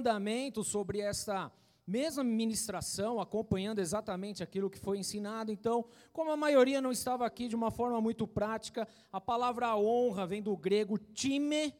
mandamento sobre essa mesma ministração, acompanhando exatamente aquilo que foi ensinado. Então, como a maioria não estava aqui de uma forma muito prática, a palavra honra vem do grego time,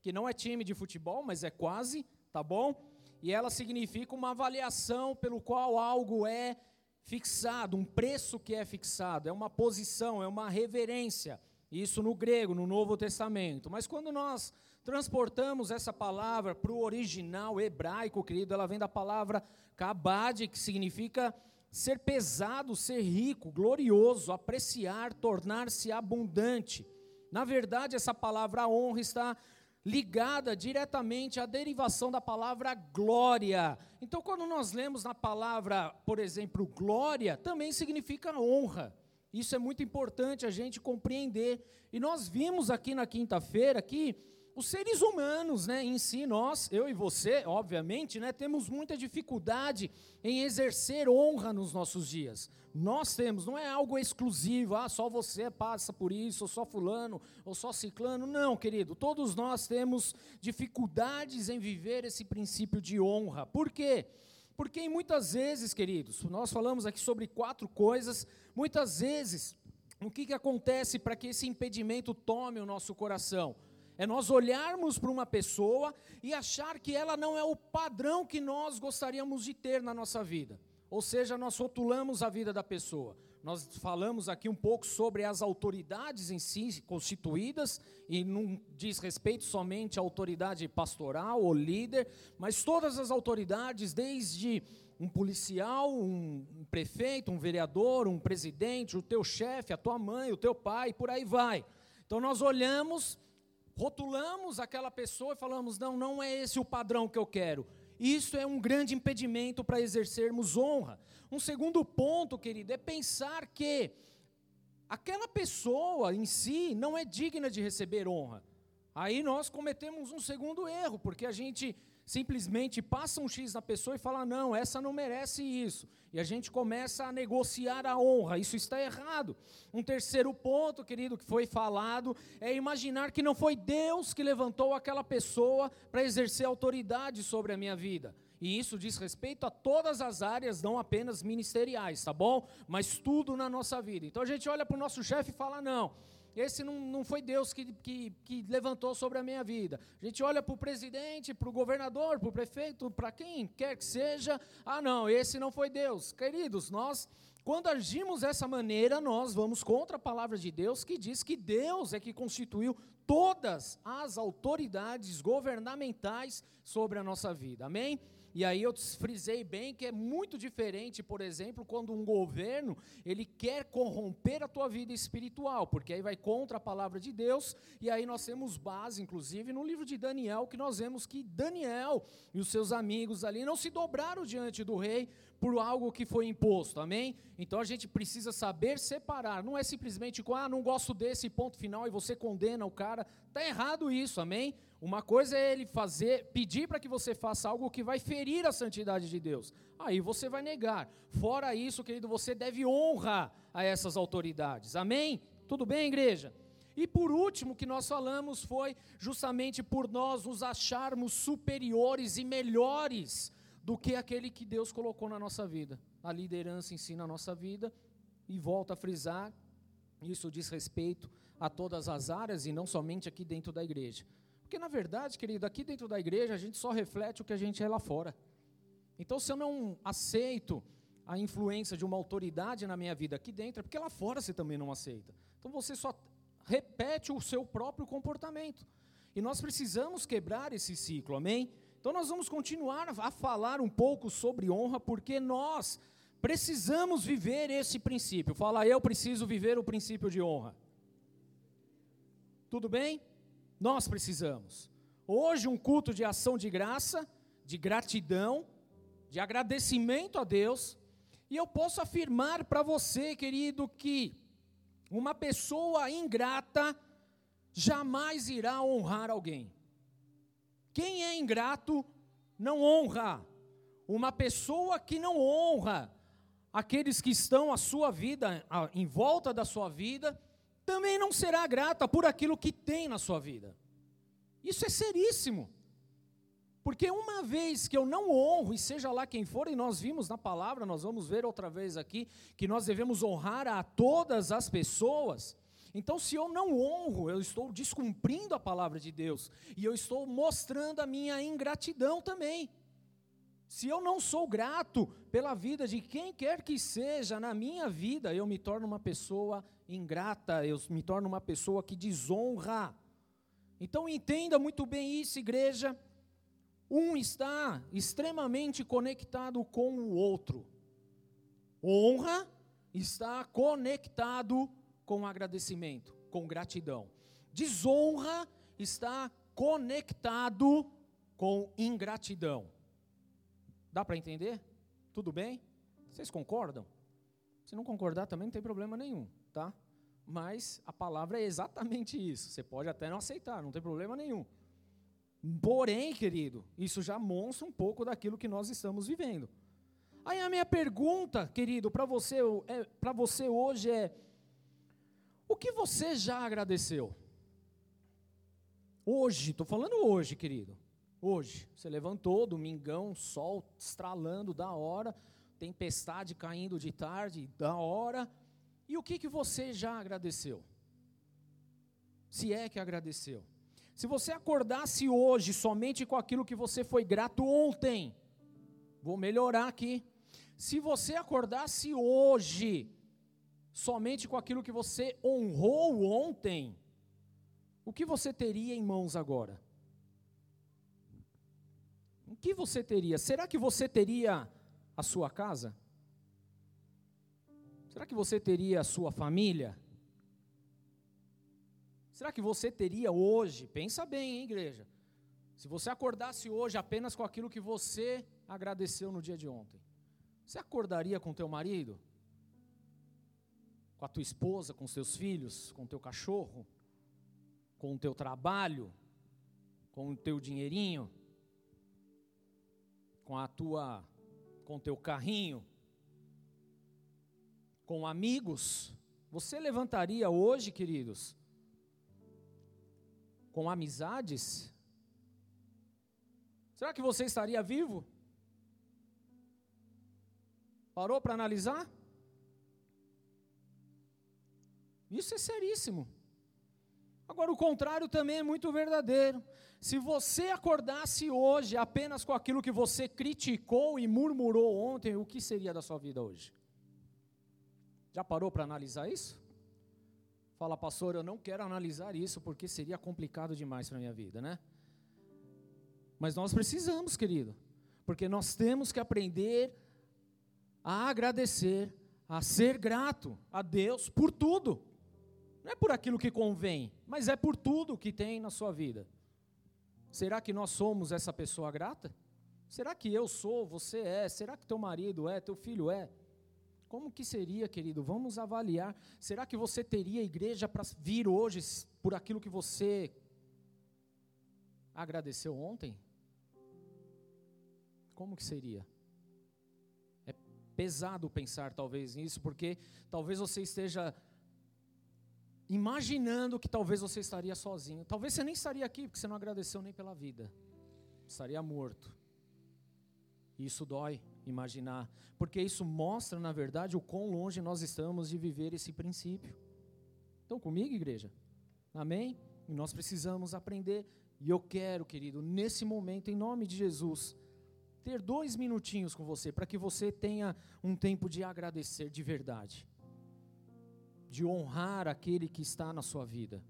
que não é time de futebol, mas é quase, tá bom? E ela significa uma avaliação pelo qual algo é fixado, um preço que é fixado, é uma posição, é uma reverência. Isso no grego, no Novo Testamento. Mas quando nós transportamos essa palavra para o original hebraico, querido, ela vem da palavra kabad, que significa ser pesado, ser rico, glorioso, apreciar, tornar-se abundante. Na verdade, essa palavra honra está ligada diretamente à derivação da palavra glória. Então, quando nós lemos na palavra, por exemplo, glória, também significa honra. Isso é muito importante a gente compreender. E nós vimos aqui na quinta-feira que os seres humanos, né, em si, nós, eu e você, obviamente, né, temos muita dificuldade em exercer honra nos nossos dias. Nós temos, não é algo exclusivo, ah, só você passa por isso, ou só fulano, ou só ciclano. Não, querido, todos nós temos dificuldades em viver esse princípio de honra. Por quê? Porque muitas vezes, queridos, nós falamos aqui sobre quatro coisas, muitas vezes, o que, que acontece para que esse impedimento tome o nosso coração? É nós olharmos para uma pessoa e achar que ela não é o padrão que nós gostaríamos de ter na nossa vida. Ou seja, nós rotulamos a vida da pessoa. Nós falamos aqui um pouco sobre as autoridades em si constituídas, e não diz respeito somente à autoridade pastoral ou líder, mas todas as autoridades, desde um policial, um, prefeito, um vereador, um presidente, o teu chefe, a tua mãe, o teu pai, por aí vai. Então nós olhamos rotulamos aquela pessoa e falamos: não, não é esse o padrão que eu quero. Isso é um grande impedimento para exercermos honra. Um segundo ponto, querido, é pensar que aquela pessoa em si não é digna de receber honra. Aí nós cometemos um segundo erro, porque a gente simplesmente passa um X na pessoa e fala: não, essa não merece isso. E a gente começa a negociar a honra. Isso está errado. Um terceiro ponto, querido, que foi falado, é imaginar que não foi Deus que levantou aquela pessoa para exercer autoridade sobre a minha vida. E isso diz respeito a todas as áreas, não apenas ministeriais, tá bom? Mas tudo na nossa vida. Então a gente olha para o nosso chefe e fala: não esse não, não foi Deus que, que, que levantou sobre a minha vida. A gente olha para o presidente, para o governador, para o prefeito, para quem quer que seja. Ah, não, esse não foi Deus. Queridos, nós, quando agimos dessa maneira, nós vamos contra a palavra de Deus, que diz que Deus é que constituiu todas as autoridades governamentais sobre a nossa vida. Amém? E aí eu frisei bem que é muito diferente, por exemplo, quando um governo, ele quer corromper a tua vida espiritual, porque aí vai contra a palavra de Deus, e aí nós temos base, inclusive, no livro de Daniel, que nós vemos que Daniel e os seus amigos ali não se dobraram diante do rei por algo que foi imposto, amém? Então a gente precisa saber separar, não é simplesmente com, ah, não gosto desse ponto final e você condena o cara, está errado isso, amém? Uma coisa é ele fazer, pedir para que você faça algo que vai ferir a santidade de Deus. Aí você vai negar. Fora isso, querido, você deve honra a essas autoridades. Amém? Tudo bem, igreja? E por último, que nós falamos foi justamente por nós nos acharmos superiores e melhores do que aquele que Deus colocou na nossa vida. A liderança em si na nossa vida. E volta a frisar, isso diz respeito a todas as áreas e não somente aqui dentro da igreja. Porque, na verdade, querido, aqui dentro da igreja a gente só reflete o que a gente é lá fora. Então, se eu não aceito a influência de uma autoridade na minha vida aqui dentro, é porque lá fora você também não aceita. Então, você só repete o seu próprio comportamento. E nós precisamos quebrar esse ciclo, amém? Então, nós vamos continuar a falar um pouco sobre honra, porque nós precisamos viver esse princípio. Fala, eu preciso viver o princípio de honra. Tudo bem? Nós precisamos. Hoje, um culto de ação de graça, de gratidão, de agradecimento a Deus. E eu posso afirmar para você, querido, que uma pessoa ingrata jamais irá honrar alguém. Quem é ingrato não honra. Uma pessoa que não honra aqueles que estão à sua vida, em volta da sua vida, também não será grata por aquilo que tem na sua vida. Isso é seríssimo. Porque uma vez que eu não honro, e seja lá quem for, e nós vimos na palavra, nós vamos ver outra vez aqui, que nós devemos honrar a todas as pessoas. Então, se eu não honro, eu estou descumprindo a palavra de Deus, e eu estou mostrando a minha ingratidão também. Se eu não sou grato pela vida de quem quer que seja na minha vida, eu me torno uma pessoa ingrata, eu me torno uma pessoa que desonra. Então entenda muito bem isso, igreja. Um está extremamente conectado com o outro. Honra está conectado com agradecimento, com gratidão. Desonra está conectado com ingratidão. Dá para entender? Tudo bem? Vocês concordam? Se não concordar também não tem problema nenhum, tá? Mas a palavra é exatamente isso. Você pode até não aceitar, não tem problema nenhum. Porém, querido, isso já mostra um pouco daquilo que nós estamos vivendo. Aí a minha pergunta, querido, para você, é, para você hoje é: o que você já agradeceu? Hoje, estou falando hoje, querido. Hoje, você levantou, domingão, sol estralando da hora, tempestade caindo de tarde, da hora. E o que, que você já agradeceu? Se é que agradeceu. Se você acordasse hoje somente com aquilo que você foi grato ontem, vou melhorar aqui. Se você acordasse hoje somente com aquilo que você honrou ontem, o que você teria em mãos agora? O que você teria? Será que você teria a sua casa? Será que você teria a sua família? Será que você teria hoje, pensa bem, hein, igreja, se você acordasse hoje apenas com aquilo que você agradeceu no dia de ontem, você acordaria com teu marido? Com a tua esposa, com seus filhos, com teu cachorro, com o teu trabalho, com o teu dinheirinho, com a tua com o teu carrinho, com amigos, você levantaria hoje, queridos, com amizades? Será que você estaria vivo? Parou para analisar? Isso é seríssimo. Agora, o contrário também é muito verdadeiro. Se você acordasse hoje apenas com aquilo que você criticou e murmurou ontem, o que seria da sua vida hoje? Já parou para analisar isso? Fala, pastor, eu não quero analisar isso porque seria complicado demais para minha vida, né? Mas nós precisamos, querido, porque nós temos que aprender a agradecer, a ser grato a Deus por tudo. Não é por aquilo que convém, mas é por tudo que tem na sua vida. Será que nós somos essa pessoa grata? Será que eu sou, você é? Será que teu marido é, teu filho é? Como que seria, querido? Vamos avaliar. Será que você teria igreja para vir hoje por aquilo que você agradeceu ontem? Como que seria? É pesado pensar talvez nisso, porque talvez você esteja imaginando que talvez você estaria sozinho. Talvez você nem estaria aqui, porque você não agradeceu nem pela vida. Estaria morto. Isso dói imaginar, porque isso mostra, na verdade, o quão longe nós estamos de viver esse princípio. Estão comigo, igreja? Amém? E nós precisamos aprender. E eu quero, querido, nesse momento, em nome de Jesus, ter dois minutinhos com você, para que você tenha um tempo de agradecer de verdade, de honrar aquele que está na sua vida.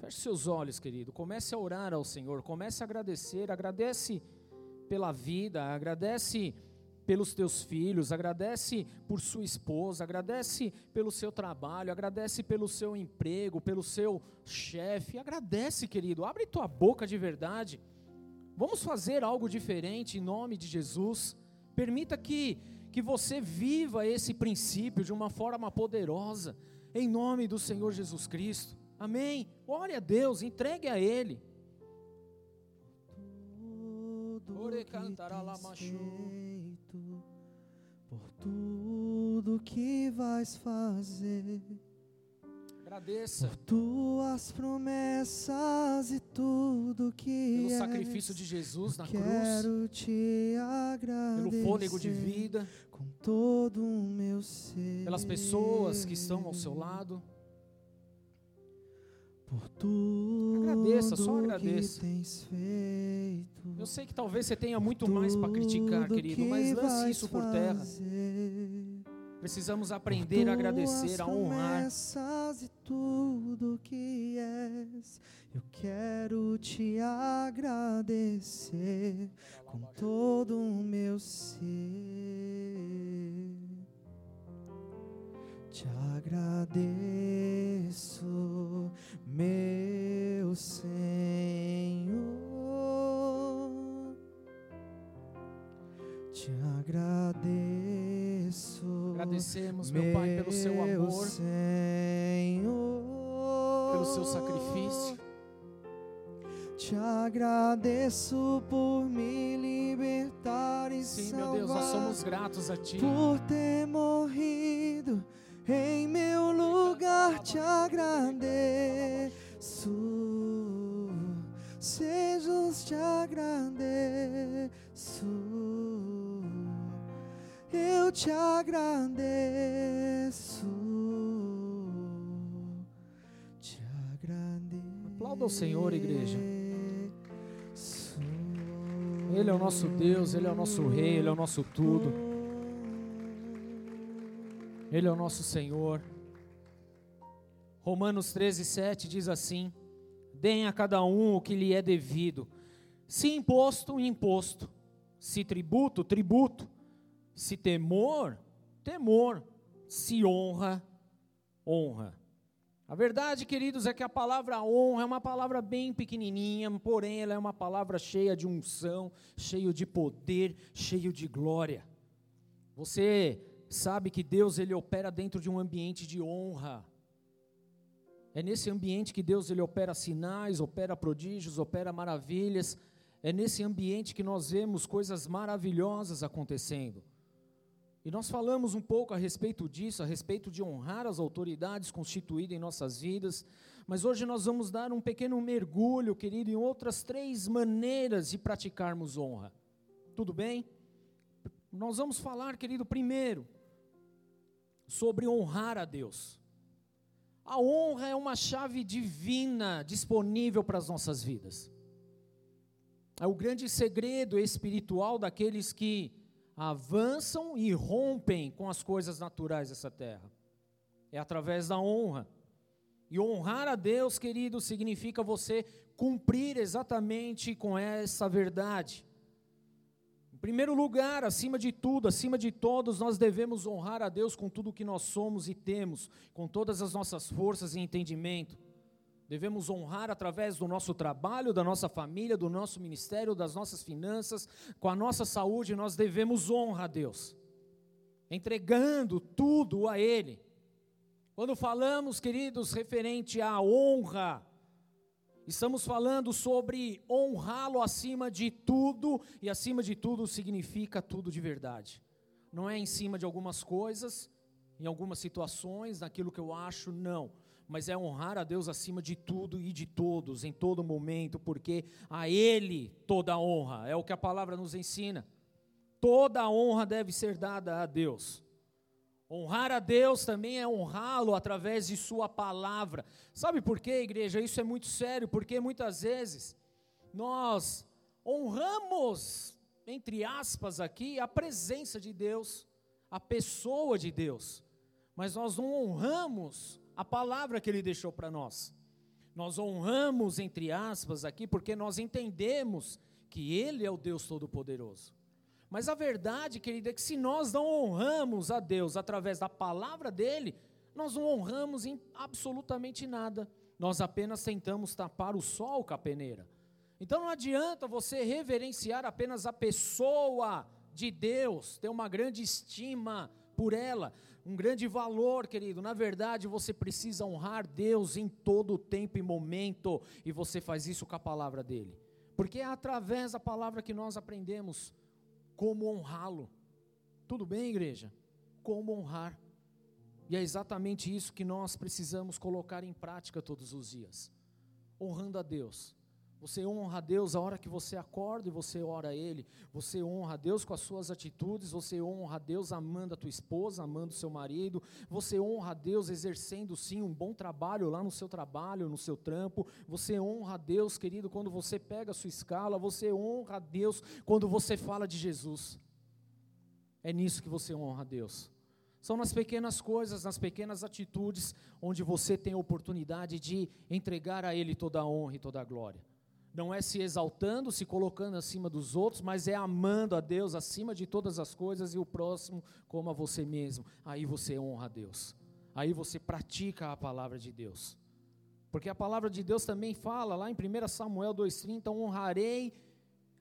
Feche seus olhos, querido. Comece a orar ao Senhor. Comece a agradecer. Agradece pela vida, agradece pelos teus filhos, agradece por sua esposa, agradece pelo seu trabalho, agradece pelo seu emprego, pelo seu chefe. Agradece, querido. Abre tua boca de verdade. Vamos fazer algo diferente em nome de Jesus. Permita que que você viva esse princípio de uma forma poderosa, em nome do Senhor Jesus Cristo. Amém. Ore a Deus, entregue a Ele feito, por tudo que vais fazer. Agradeça. Por tuas promessas e tudo que Pelo sacrifício de Jesus na cruz. Quero te agradecer. Pelo fôlego de vida. Com todo o meu ser. Pelas pessoas que estão ao seu lado. Por tudo Agradeça, só agradeça. que tens feito. Eu sei que talvez você tenha muito mais para criticar, querido, que mas lance isso por terra. Precisamos aprender a agradecer, a honrar. Tudo que és, eu quero te agradecer com todo o meu ser. Te agradeço, meu Senhor. Te agradeço. Agradecemos, meu Pai, pelo seu amor, Senhor, pelo seu sacrifício. Te agradeço por me libertar e Sim, salvar. meu Deus, nós somos gratos a Ti. por ter morrido em meu lugar. Te agradeço. Jesus, te agradeço. Eu te agradeço. Te agradeço. Aplauda o Senhor, igreja. Ele é o nosso Deus, Ele é o nosso Rei, Ele é o nosso tudo. Ele é o nosso Senhor. Romanos 13, 7 diz assim: Deem a cada um o que lhe é devido. Se imposto, imposto. Se tributo, tributo. Se temor, temor. Se honra, honra. A verdade, queridos, é que a palavra honra é uma palavra bem pequenininha, porém ela é uma palavra cheia de unção, cheio de poder, cheio de glória. Você sabe que Deus ele opera dentro de um ambiente de honra. É nesse ambiente que Deus ele opera sinais, opera prodígios, opera maravilhas. É nesse ambiente que nós vemos coisas maravilhosas acontecendo. E nós falamos um pouco a respeito disso, a respeito de honrar as autoridades constituídas em nossas vidas, mas hoje nós vamos dar um pequeno mergulho, querido, em outras três maneiras de praticarmos honra. Tudo bem? Nós vamos falar, querido, primeiro, sobre honrar a Deus. A honra é uma chave divina disponível para as nossas vidas. É o grande segredo espiritual daqueles que avançam e rompem com as coisas naturais dessa terra. É através da honra. E honrar a Deus, querido, significa você cumprir exatamente com essa verdade. Em primeiro lugar, acima de tudo, acima de todos, nós devemos honrar a Deus com tudo que nós somos e temos, com todas as nossas forças e entendimento. Devemos honrar através do nosso trabalho, da nossa família, do nosso ministério, das nossas finanças, com a nossa saúde, nós devemos honra a Deus, entregando tudo a Ele. Quando falamos, queridos, referente à honra, estamos falando sobre honrá-lo acima de tudo, e acima de tudo significa tudo de verdade. Não é em cima de algumas coisas, em algumas situações, naquilo que eu acho, não mas é honrar a Deus acima de tudo e de todos, em todo momento, porque a Ele toda honra, é o que a palavra nos ensina. Toda honra deve ser dada a Deus. Honrar a Deus também é honrá-lo através de Sua palavra. Sabe por quê, igreja? Isso é muito sério, porque muitas vezes nós honramos, entre aspas, aqui, a presença de Deus, a pessoa de Deus, mas nós não honramos a palavra que ele deixou para nós. Nós honramos, entre aspas, aqui, porque nós entendemos que ele é o Deus Todo-Poderoso. Mas a verdade, querida, é que se nós não honramos a Deus através da palavra dele, nós não honramos em absolutamente nada. Nós apenas tentamos tapar o sol com a peneira. Então não adianta você reverenciar apenas a pessoa de Deus, ter uma grande estima por ela, um grande valor, querido. Na verdade, você precisa honrar Deus em todo tempo e momento, e você faz isso com a palavra dele. Porque é através da palavra que nós aprendemos como honrá-lo. Tudo bem, igreja? Como honrar. E é exatamente isso que nós precisamos colocar em prática todos os dias, honrando a Deus. Você honra a Deus a hora que você acorda e você ora a Ele. Você honra a Deus com as suas atitudes. Você honra a Deus amando a tua esposa, amando o seu marido. Você honra a Deus exercendo sim um bom trabalho lá no seu trabalho, no seu trampo. Você honra a Deus, querido, quando você pega a sua escala. Você honra a Deus quando você fala de Jesus. É nisso que você honra a Deus. São nas pequenas coisas, nas pequenas atitudes, onde você tem a oportunidade de entregar a Ele toda a honra e toda a glória não é se exaltando, se colocando acima dos outros, mas é amando a Deus acima de todas as coisas e o próximo como a você mesmo. Aí você honra a Deus. Aí você pratica a palavra de Deus. Porque a palavra de Deus também fala lá em 1 Samuel 2,30: honrarei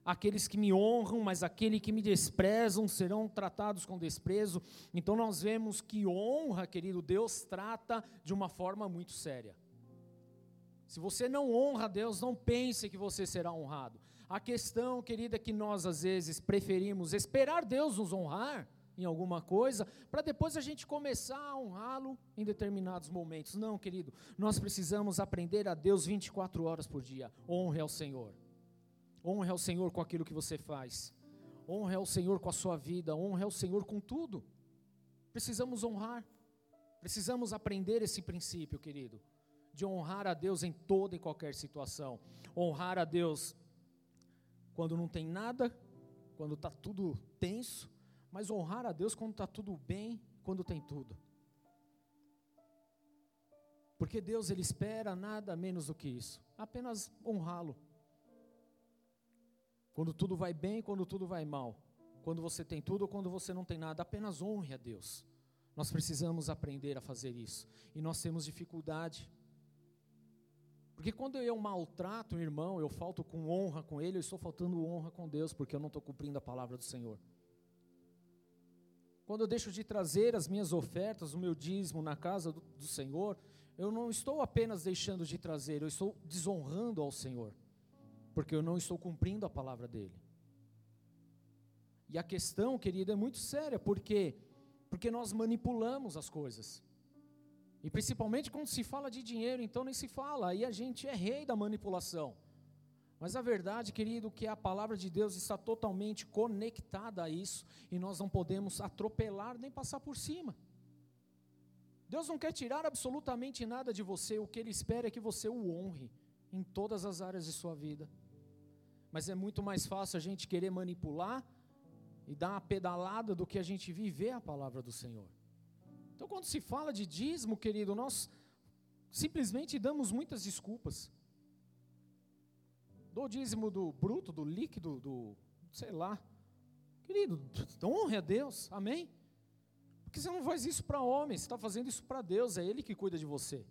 aqueles que me honram, mas aqueles que me desprezam serão tratados com desprezo. Então nós vemos que honra, querido, Deus trata de uma forma muito séria. Se você não honra a Deus, não pense que você será honrado. A questão, querida, é que nós às vezes preferimos esperar Deus nos honrar em alguma coisa, para depois a gente começar a honrá-lo em determinados momentos. Não, querido, nós precisamos aprender a Deus 24 horas por dia. Honre ao Senhor. Honre ao Senhor com aquilo que você faz. Honre ao Senhor com a sua vida. Honre ao Senhor com tudo. Precisamos honrar. Precisamos aprender esse princípio, querido de honrar a Deus em toda e qualquer situação. Honrar a Deus quando não tem nada, quando está tudo tenso, mas honrar a Deus quando está tudo bem, quando tem tudo. Porque Deus ele espera nada menos do que isso, apenas honrá-lo. Quando tudo vai bem, quando tudo vai mal, quando você tem tudo ou quando você não tem nada, apenas honre a Deus. Nós precisamos aprender a fazer isso e nós temos dificuldade. Porque quando eu maltrato um irmão, eu falto com honra com ele, eu estou faltando honra com Deus, porque eu não estou cumprindo a palavra do Senhor. Quando eu deixo de trazer as minhas ofertas, o meu dízimo na casa do, do Senhor, eu não estou apenas deixando de trazer, eu estou desonrando ao Senhor, porque eu não estou cumprindo a palavra dele. E a questão, querida, é muito séria, porque porque nós manipulamos as coisas. E principalmente quando se fala de dinheiro, então nem se fala, aí a gente é rei da manipulação. Mas a verdade, querido, que a palavra de Deus está totalmente conectada a isso e nós não podemos atropelar nem passar por cima. Deus não quer tirar absolutamente nada de você, o que Ele espera é que você o honre em todas as áreas de sua vida. Mas é muito mais fácil a gente querer manipular e dar uma pedalada do que a gente viver a palavra do Senhor. Então, quando se fala de dízimo, querido, nós simplesmente damos muitas desculpas. Do dízimo do bruto, do líquido, do sei lá. Querido, honre a Deus, amém? Porque você não faz isso para homem, você está fazendo isso para Deus, é Ele que cuida de você.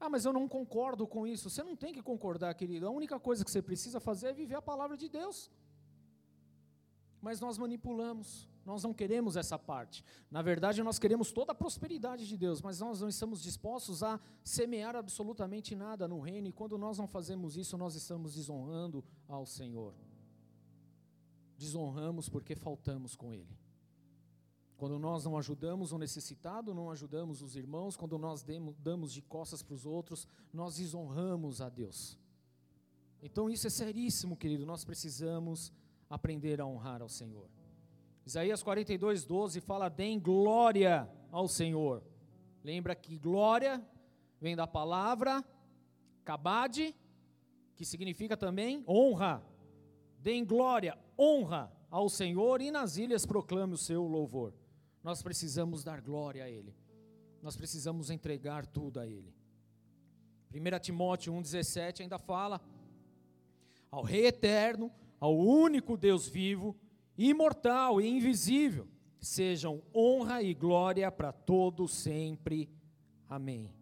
Ah, mas eu não concordo com isso. Você não tem que concordar, querido. A única coisa que você precisa fazer é viver a palavra de Deus. Mas nós manipulamos, nós não queremos essa parte. Na verdade, nós queremos toda a prosperidade de Deus, mas nós não estamos dispostos a semear absolutamente nada no reino, e quando nós não fazemos isso, nós estamos desonrando ao Senhor. Desonramos porque faltamos com Ele. Quando nós não ajudamos o necessitado, não ajudamos os irmãos, quando nós damos de costas para os outros, nós desonramos a Deus. Então isso é seríssimo, querido, nós precisamos aprender a honrar ao Senhor. Isaías 42, 12 fala: Deem glória ao Senhor. Lembra que glória vem da palavra kabade, que significa também honra. Deem glória, honra ao Senhor e nas ilhas proclame o seu louvor. Nós precisamos dar glória a Ele. Nós precisamos entregar tudo a Ele. 1 Timóteo 1,17 ainda fala: Ao Rei eterno, ao único Deus vivo, imortal e invisível, sejam honra e glória para todos sempre. Amém.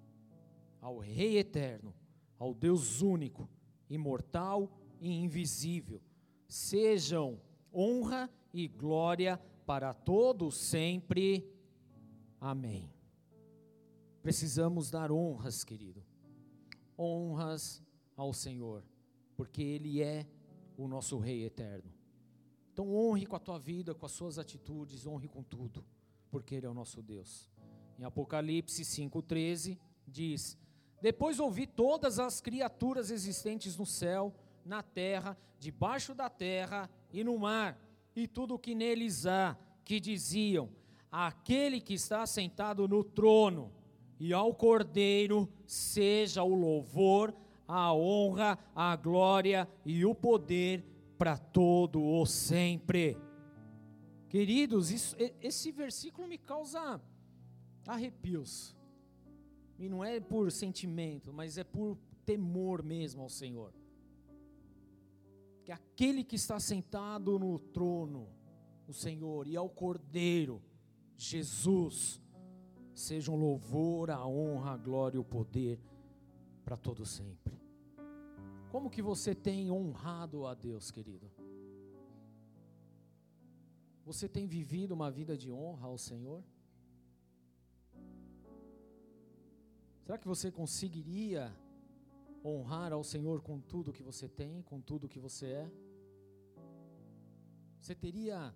Ao Rei eterno, ao Deus único, imortal e invisível, sejam honra e glória para todos sempre. Amém. Precisamos dar honras, querido. Honras ao Senhor, porque Ele é o nosso Rei eterno. Então honre com a tua vida, com as suas atitudes, honre com tudo, porque Ele é o nosso Deus. em Apocalipse 5,13, diz: Depois ouvi todas as criaturas existentes no céu, na terra, debaixo da terra e no mar, e tudo o que neles há, que diziam: Aquele que está sentado no trono e ao Cordeiro seja o louvor, a honra, a glória e o poder para todo o sempre. Queridos, isso, esse versículo me causa arrepios. E não é por sentimento, mas é por temor mesmo ao Senhor. Que aquele que está sentado no trono, o Senhor, e ao Cordeiro, Jesus, seja um louvor, a honra, a glória e o poder para todo sempre. Como que você tem honrado a Deus, querido? Você tem vivido uma vida de honra ao Senhor? Será que você conseguiria honrar ao Senhor com tudo que você tem, com tudo que você é? Você teria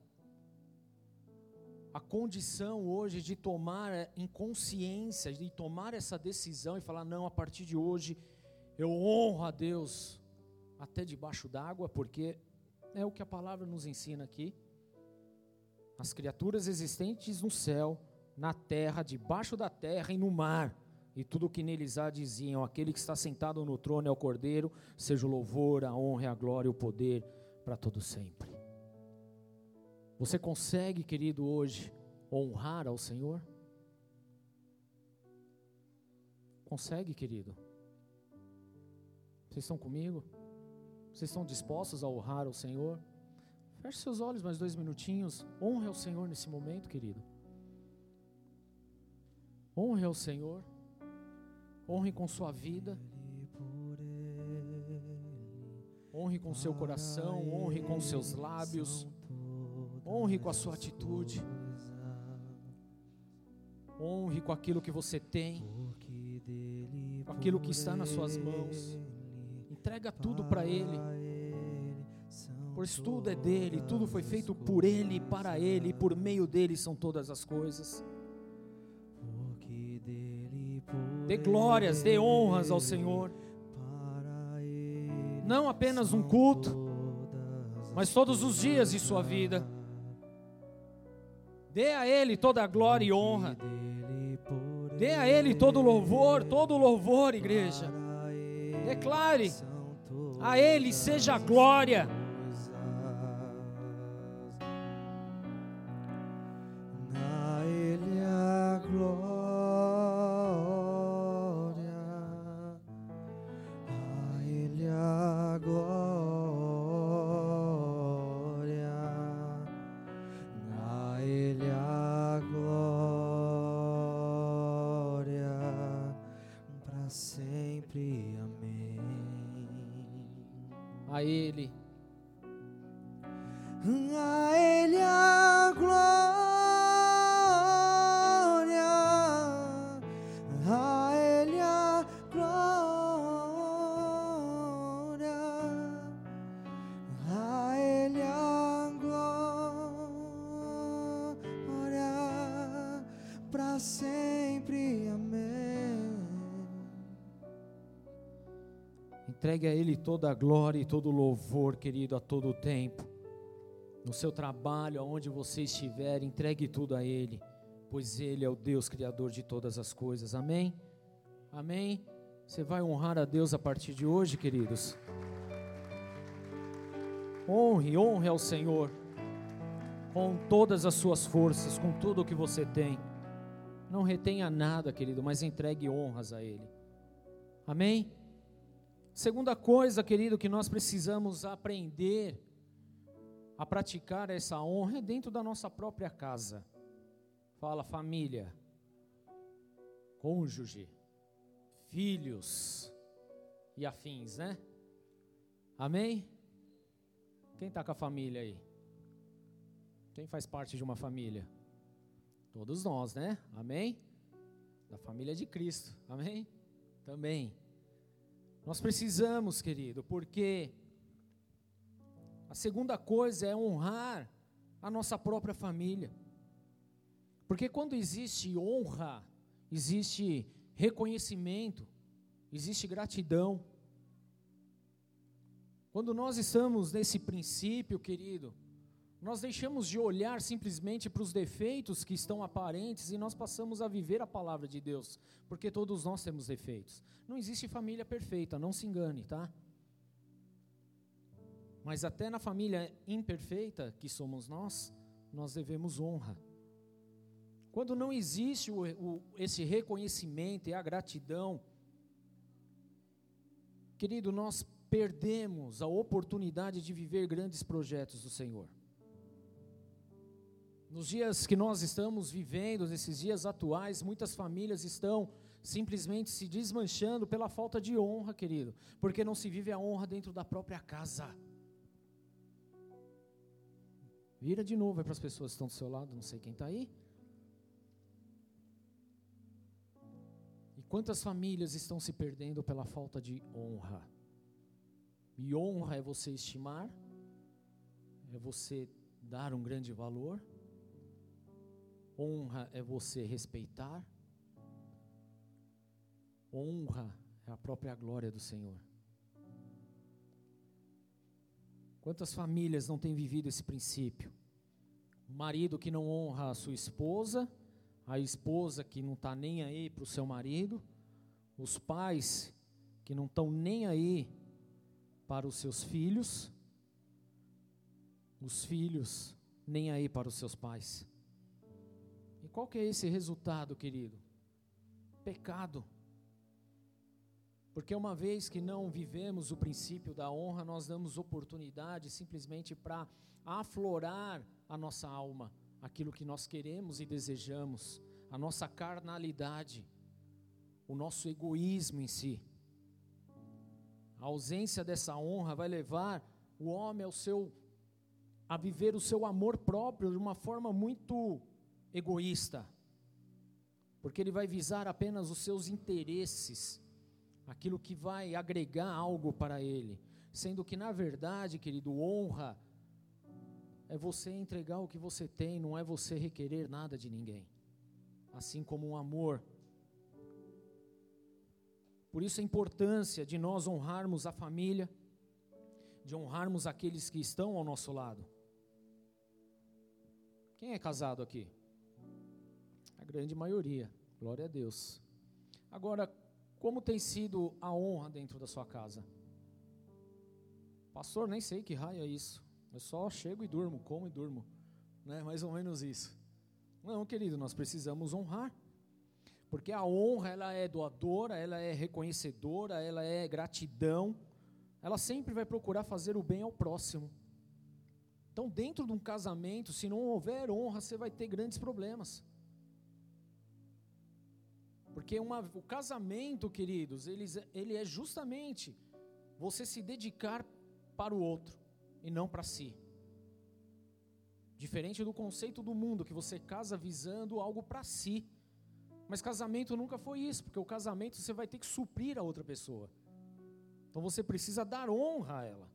a condição hoje de tomar eh, em consciência, de tomar essa decisão e falar: não, a partir de hoje eu honro a Deus até debaixo d'água, porque é o que a palavra nos ensina aqui. As criaturas existentes no céu, na terra, debaixo da terra e no mar e tudo o que neles há diziam: aquele que está sentado no trono é o Cordeiro, seja o louvor, a honra, a glória e o poder para todo sempre. Você consegue, querido, hoje honrar ao Senhor? Consegue, querido? Vocês estão comigo? Vocês estão dispostos a honrar ao Senhor? Feche seus olhos mais dois minutinhos. Honre ao Senhor nesse momento, querido. Honre ao Senhor. Honre com sua vida. Honre com seu coração, honre com seus lábios, honre com a sua atitude. Honre com aquilo que você tem, com aquilo que está nas suas mãos. Entrega tudo para Ele. Pois tudo é dele, tudo foi feito por Ele, para Ele, e por meio dele são todas as coisas. Dê glórias, dê honras ao Senhor. Não apenas um culto, mas todos os dias de sua vida. Dê a Ele toda a glória e honra. Dê a Ele todo louvor, todo louvor, igreja. Declare: a Ele seja glória. Toda a glória e todo o louvor, querido, a todo o tempo. No seu trabalho, aonde você estiver, entregue tudo a Ele, pois Ele é o Deus Criador de todas as coisas. Amém? Amém? Você vai honrar a Deus a partir de hoje, queridos? Honre, honre ao Senhor, com todas as suas forças, com tudo o que você tem. Não retenha nada, querido, mas entregue honras a Ele. Amém? Segunda coisa, querido, que nós precisamos aprender a praticar essa honra é dentro da nossa própria casa. Fala família, cônjuge, filhos e afins, né? Amém? Quem está com a família aí? Quem faz parte de uma família? Todos nós, né? Amém? Da família de Cristo, amém? Também. Nós precisamos, querido, porque a segunda coisa é honrar a nossa própria família. Porque quando existe honra existe reconhecimento, existe gratidão. Quando nós estamos nesse princípio, querido, nós deixamos de olhar simplesmente para os defeitos que estão aparentes e nós passamos a viver a palavra de Deus, porque todos nós temos defeitos. Não existe família perfeita, não se engane, tá? Mas até na família imperfeita que somos nós, nós devemos honra. Quando não existe o, o, esse reconhecimento e a gratidão, querido, nós perdemos a oportunidade de viver grandes projetos do Senhor. Nos dias que nós estamos vivendo, nesses dias atuais, muitas famílias estão simplesmente se desmanchando pela falta de honra, querido, porque não se vive a honra dentro da própria casa. Vira de novo para as pessoas que estão do seu lado, não sei quem está aí. E quantas famílias estão se perdendo pela falta de honra? E honra é você estimar, é você dar um grande valor. Honra é você respeitar. Honra é a própria glória do Senhor. Quantas famílias não têm vivido esse princípio? O marido que não honra a sua esposa, a esposa que não está nem aí para o seu marido, os pais que não estão nem aí para os seus filhos, os filhos nem aí para os seus pais. Qual que é esse resultado, querido? Pecado. Porque uma vez que não vivemos o princípio da honra, nós damos oportunidade simplesmente para aflorar a nossa alma, aquilo que nós queremos e desejamos, a nossa carnalidade, o nosso egoísmo em si. A ausência dessa honra vai levar o homem ao seu a viver o seu amor próprio de uma forma muito egoísta. Porque ele vai visar apenas os seus interesses, aquilo que vai agregar algo para ele, sendo que na verdade, querido, honra é você entregar o que você tem, não é você requerer nada de ninguém. Assim como um amor por isso a importância de nós honrarmos a família, de honrarmos aqueles que estão ao nosso lado. Quem é casado aqui? A grande maioria, glória a Deus. Agora, como tem sido a honra dentro da sua casa? Pastor, nem sei que raio é isso. Eu só chego e durmo, como e durmo. Né? Mais ou menos isso. Não, querido, nós precisamos honrar. Porque a honra, ela é doadora, ela é reconhecedora, ela é gratidão. Ela sempre vai procurar fazer o bem ao próximo. Então, dentro de um casamento, se não houver honra, você vai ter grandes problemas. Porque uma, o casamento, queridos, ele, ele é justamente você se dedicar para o outro e não para si. Diferente do conceito do mundo, que você casa visando algo para si. Mas casamento nunca foi isso, porque o casamento você vai ter que suprir a outra pessoa. Então você precisa dar honra a ela.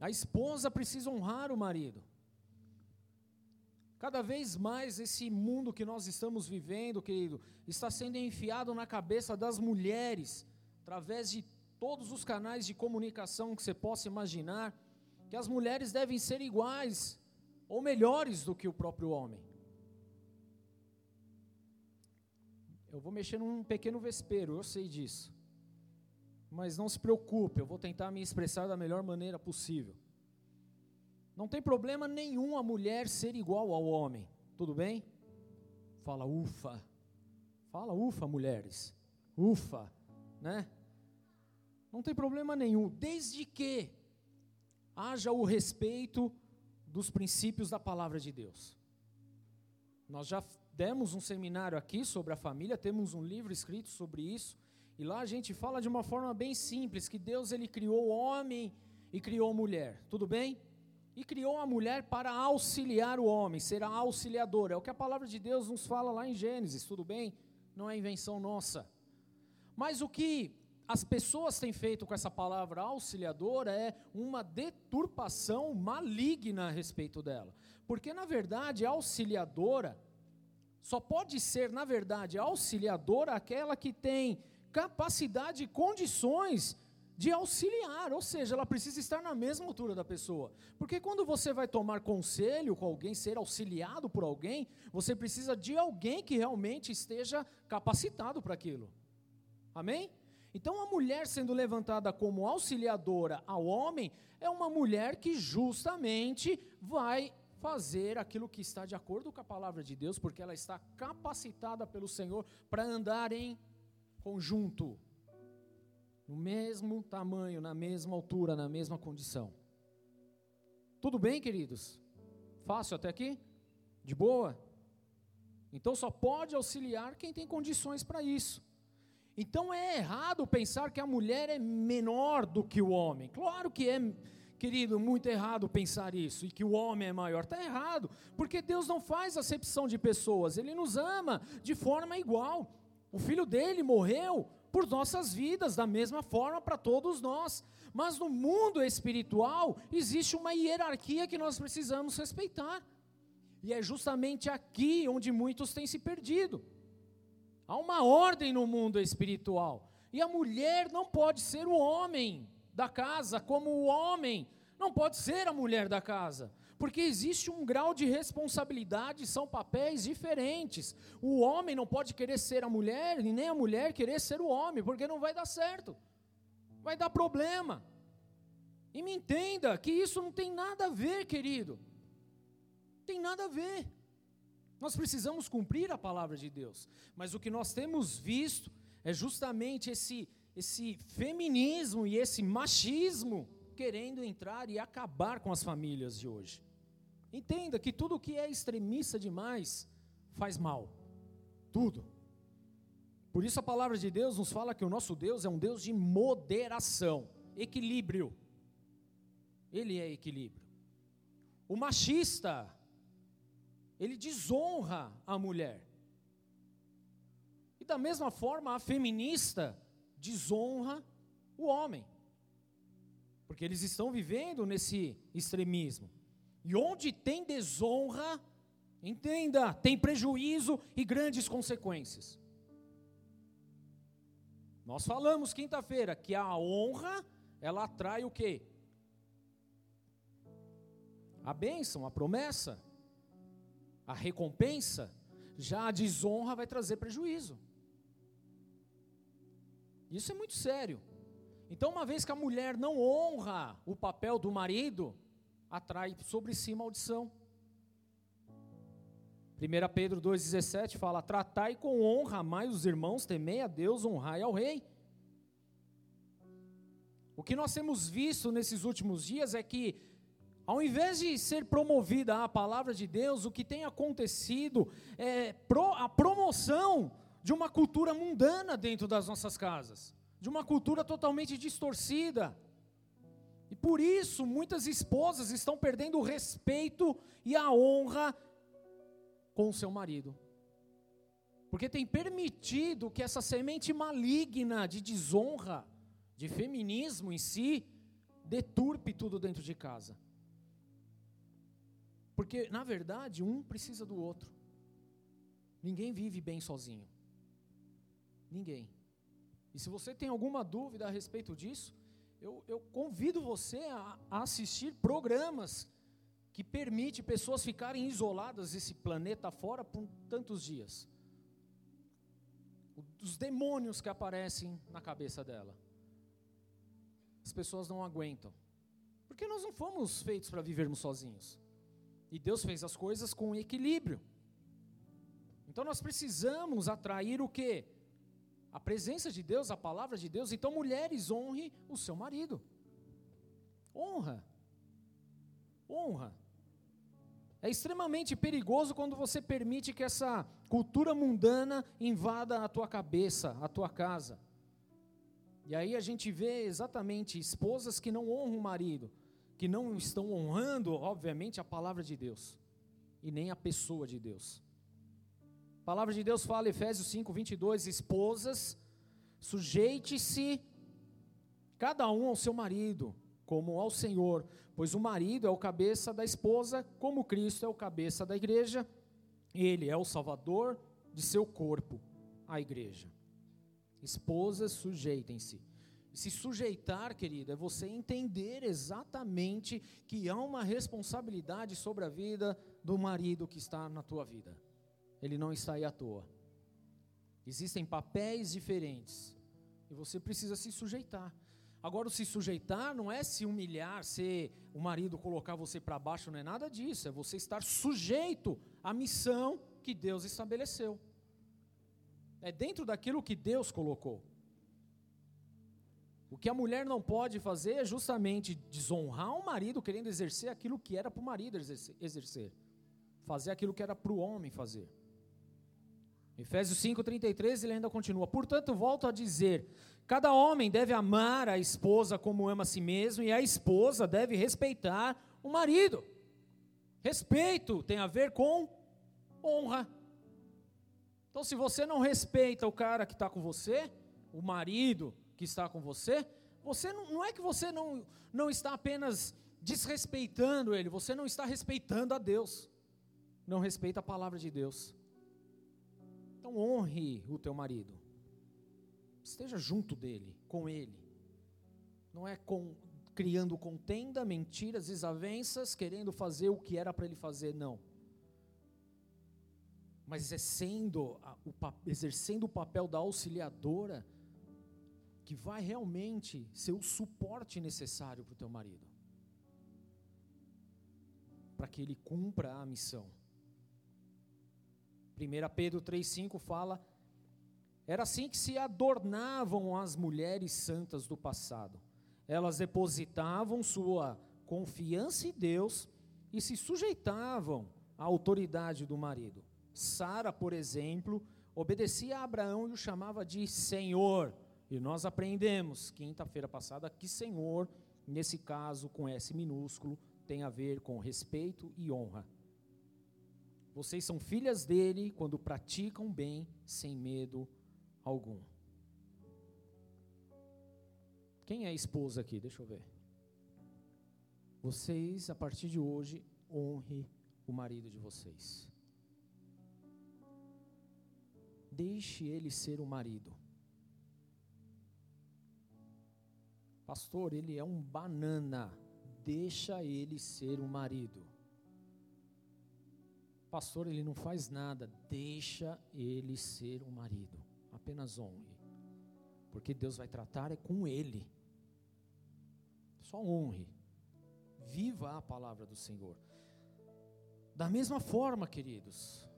A esposa precisa honrar o marido. Cada vez mais esse mundo que nós estamos vivendo, querido, está sendo enfiado na cabeça das mulheres, através de todos os canais de comunicação que você possa imaginar, que as mulheres devem ser iguais ou melhores do que o próprio homem. Eu vou mexer num pequeno vespeiro, eu sei disso. Mas não se preocupe, eu vou tentar me expressar da melhor maneira possível. Não tem problema nenhum a mulher ser igual ao homem, tudo bem? Fala ufa. Fala ufa, mulheres. Ufa, né? Não tem problema nenhum, desde que haja o respeito dos princípios da palavra de Deus. Nós já demos um seminário aqui sobre a família, temos um livro escrito sobre isso, e lá a gente fala de uma forma bem simples que Deus ele criou o homem e criou a mulher. Tudo bem? E criou a mulher para auxiliar o homem, ser a auxiliadora. É o que a palavra de Deus nos fala lá em Gênesis, tudo bem? Não é invenção nossa. Mas o que as pessoas têm feito com essa palavra auxiliadora é uma deturpação maligna a respeito dela. Porque, na verdade, auxiliadora Só pode ser, na verdade, auxiliadora aquela que tem capacidade e condições de auxiliar, ou seja, ela precisa estar na mesma altura da pessoa. Porque quando você vai tomar conselho com alguém, ser auxiliado por alguém, você precisa de alguém que realmente esteja capacitado para aquilo. Amém? Então, a mulher sendo levantada como auxiliadora ao homem é uma mulher que justamente vai fazer aquilo que está de acordo com a palavra de Deus, porque ela está capacitada pelo Senhor para andar em conjunto, no mesmo tamanho, na mesma altura, na mesma condição. Tudo bem, queridos? Fácil até aqui? De boa? Então só pode auxiliar quem tem condições para isso. Então é errado pensar que a mulher é menor do que o homem. Claro que é, querido, muito errado pensar isso e que o homem é maior. Está errado, porque Deus não faz acepção de pessoas, Ele nos ama de forma igual. O filho dele morreu por nossas vidas, da mesma forma para todos nós. Mas no mundo espiritual existe uma hierarquia que nós precisamos respeitar. E é justamente aqui onde muitos têm se perdido. Há uma ordem no mundo espiritual. E a mulher não pode ser o homem da casa, como o homem não pode ser a mulher da casa. Porque existe um grau de responsabilidade, são papéis diferentes. O homem não pode querer ser a mulher, e nem a mulher querer ser o homem, porque não vai dar certo. Vai dar problema. E me entenda que isso não tem nada a ver, querido. Tem nada a ver. Nós precisamos cumprir a palavra de Deus, mas o que nós temos visto é justamente esse, esse feminismo e esse machismo querendo entrar e acabar com as famílias de hoje. Entenda que tudo que é extremista demais faz mal. Tudo. Por isso a palavra de Deus nos fala que o nosso Deus é um Deus de moderação, equilíbrio. Ele é equilíbrio. O machista, ele desonra a mulher. E da mesma forma, a feminista desonra o homem. Porque eles estão vivendo nesse extremismo. E onde tem desonra, entenda, tem prejuízo e grandes consequências. Nós falamos quinta-feira que a honra, ela atrai o quê? A bênção, a promessa a recompensa, já a desonra vai trazer prejuízo. Isso é muito sério. Então, uma vez que a mulher não honra o papel do marido, atrai sobre si maldição. 1 Pedro 2,17 fala: Tratai com honra, amai os irmãos, temei a Deus, honrai ao rei. O que nós temos visto nesses últimos dias é que ao invés de ser promovida a palavra de Deus, o que tem acontecido é a promoção de uma cultura mundana dentro das nossas casas, de uma cultura totalmente distorcida. E por isso muitas esposas estão perdendo o respeito e a honra com o seu marido. Porque tem permitido que essa semente maligna de desonra, de feminismo em si, deturpe tudo dentro de casa. Porque, na verdade, um precisa do outro. Ninguém vive bem sozinho. Ninguém. E se você tem alguma dúvida a respeito disso, eu, eu convido você a, a assistir programas que permite pessoas ficarem isoladas desse planeta fora por tantos dias. Os demônios que aparecem na cabeça dela. As pessoas não aguentam. Porque nós não fomos feitos para vivermos sozinhos. E Deus fez as coisas com equilíbrio. Então nós precisamos atrair o quê? A presença de Deus, a palavra de Deus. Então, mulheres, honre o seu marido. Honra. Honra. É extremamente perigoso quando você permite que essa cultura mundana invada a tua cabeça, a tua casa. E aí a gente vê exatamente esposas que não honram o marido, que não estão honrando, obviamente, a palavra de Deus e nem a pessoa de Deus. A palavra de Deus fala, Efésios 5, 22, esposas, sujeite-se cada um ao seu marido, como ao Senhor, pois o marido é o cabeça da esposa, como Cristo é o cabeça da igreja, Ele é o Salvador de seu corpo, a igreja. Esposas, sujeitem-se. Se sujeitar, querida, é você entender exatamente que há uma responsabilidade sobre a vida do marido que está na tua vida. Ele não está aí à toa. Existem papéis diferentes e você precisa se sujeitar. Agora, o se sujeitar não é se humilhar, ser o marido colocar você para baixo, não é nada disso. É você estar sujeito à missão que Deus estabeleceu. É dentro daquilo que Deus colocou. O que a mulher não pode fazer é justamente desonrar o marido querendo exercer aquilo que era para o marido exercer, fazer aquilo que era para o homem fazer. Efésios 5,33 ele ainda continua: Portanto, volto a dizer: cada homem deve amar a esposa como ama a si mesmo, e a esposa deve respeitar o marido. Respeito tem a ver com honra. Então, se você não respeita o cara que está com você, o marido, que está com você, você não, não é que você não, não está apenas desrespeitando ele, você não está respeitando a Deus. Não respeita a palavra de Deus. Então honre o teu marido. Esteja junto dele, com ele. Não é com, criando contenda, mentiras, desavenças, querendo fazer o que era para ele fazer, não. Mas exercendo, o, exercendo o papel da auxiliadora que vai realmente ser o suporte necessário para o teu marido, para que ele cumpra a missão. 1 Pedro 3,5 fala: era assim que se adornavam as mulheres santas do passado. Elas depositavam sua confiança em Deus e se sujeitavam à autoridade do marido. Sara, por exemplo, obedecia a Abraão e o chamava de Senhor. E nós aprendemos, quinta-feira passada, que Senhor, nesse caso, com S minúsculo, tem a ver com respeito e honra. Vocês são filhas dele quando praticam bem sem medo algum. Quem é esposa aqui? Deixa eu ver. Vocês, a partir de hoje, honre o marido de vocês. Deixe ele ser o marido. Pastor, ele é um banana. Deixa ele ser o marido. Pastor, ele não faz nada. Deixa ele ser o marido. Apenas honre. Porque Deus vai tratar é com ele. Só honre. Viva a palavra do Senhor. Da mesma forma, queridos,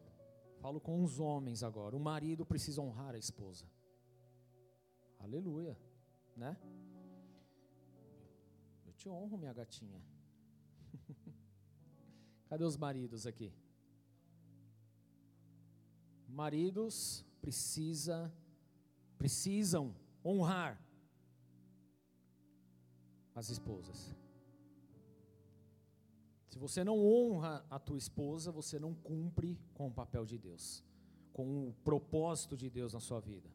falo com os homens agora. O marido precisa honrar a esposa. Aleluia, né? te honro, minha gatinha. Cadê os maridos aqui? Maridos precisa, precisam honrar as esposas. Se você não honra a tua esposa, você não cumpre com o papel de Deus, com o propósito de Deus na sua vida.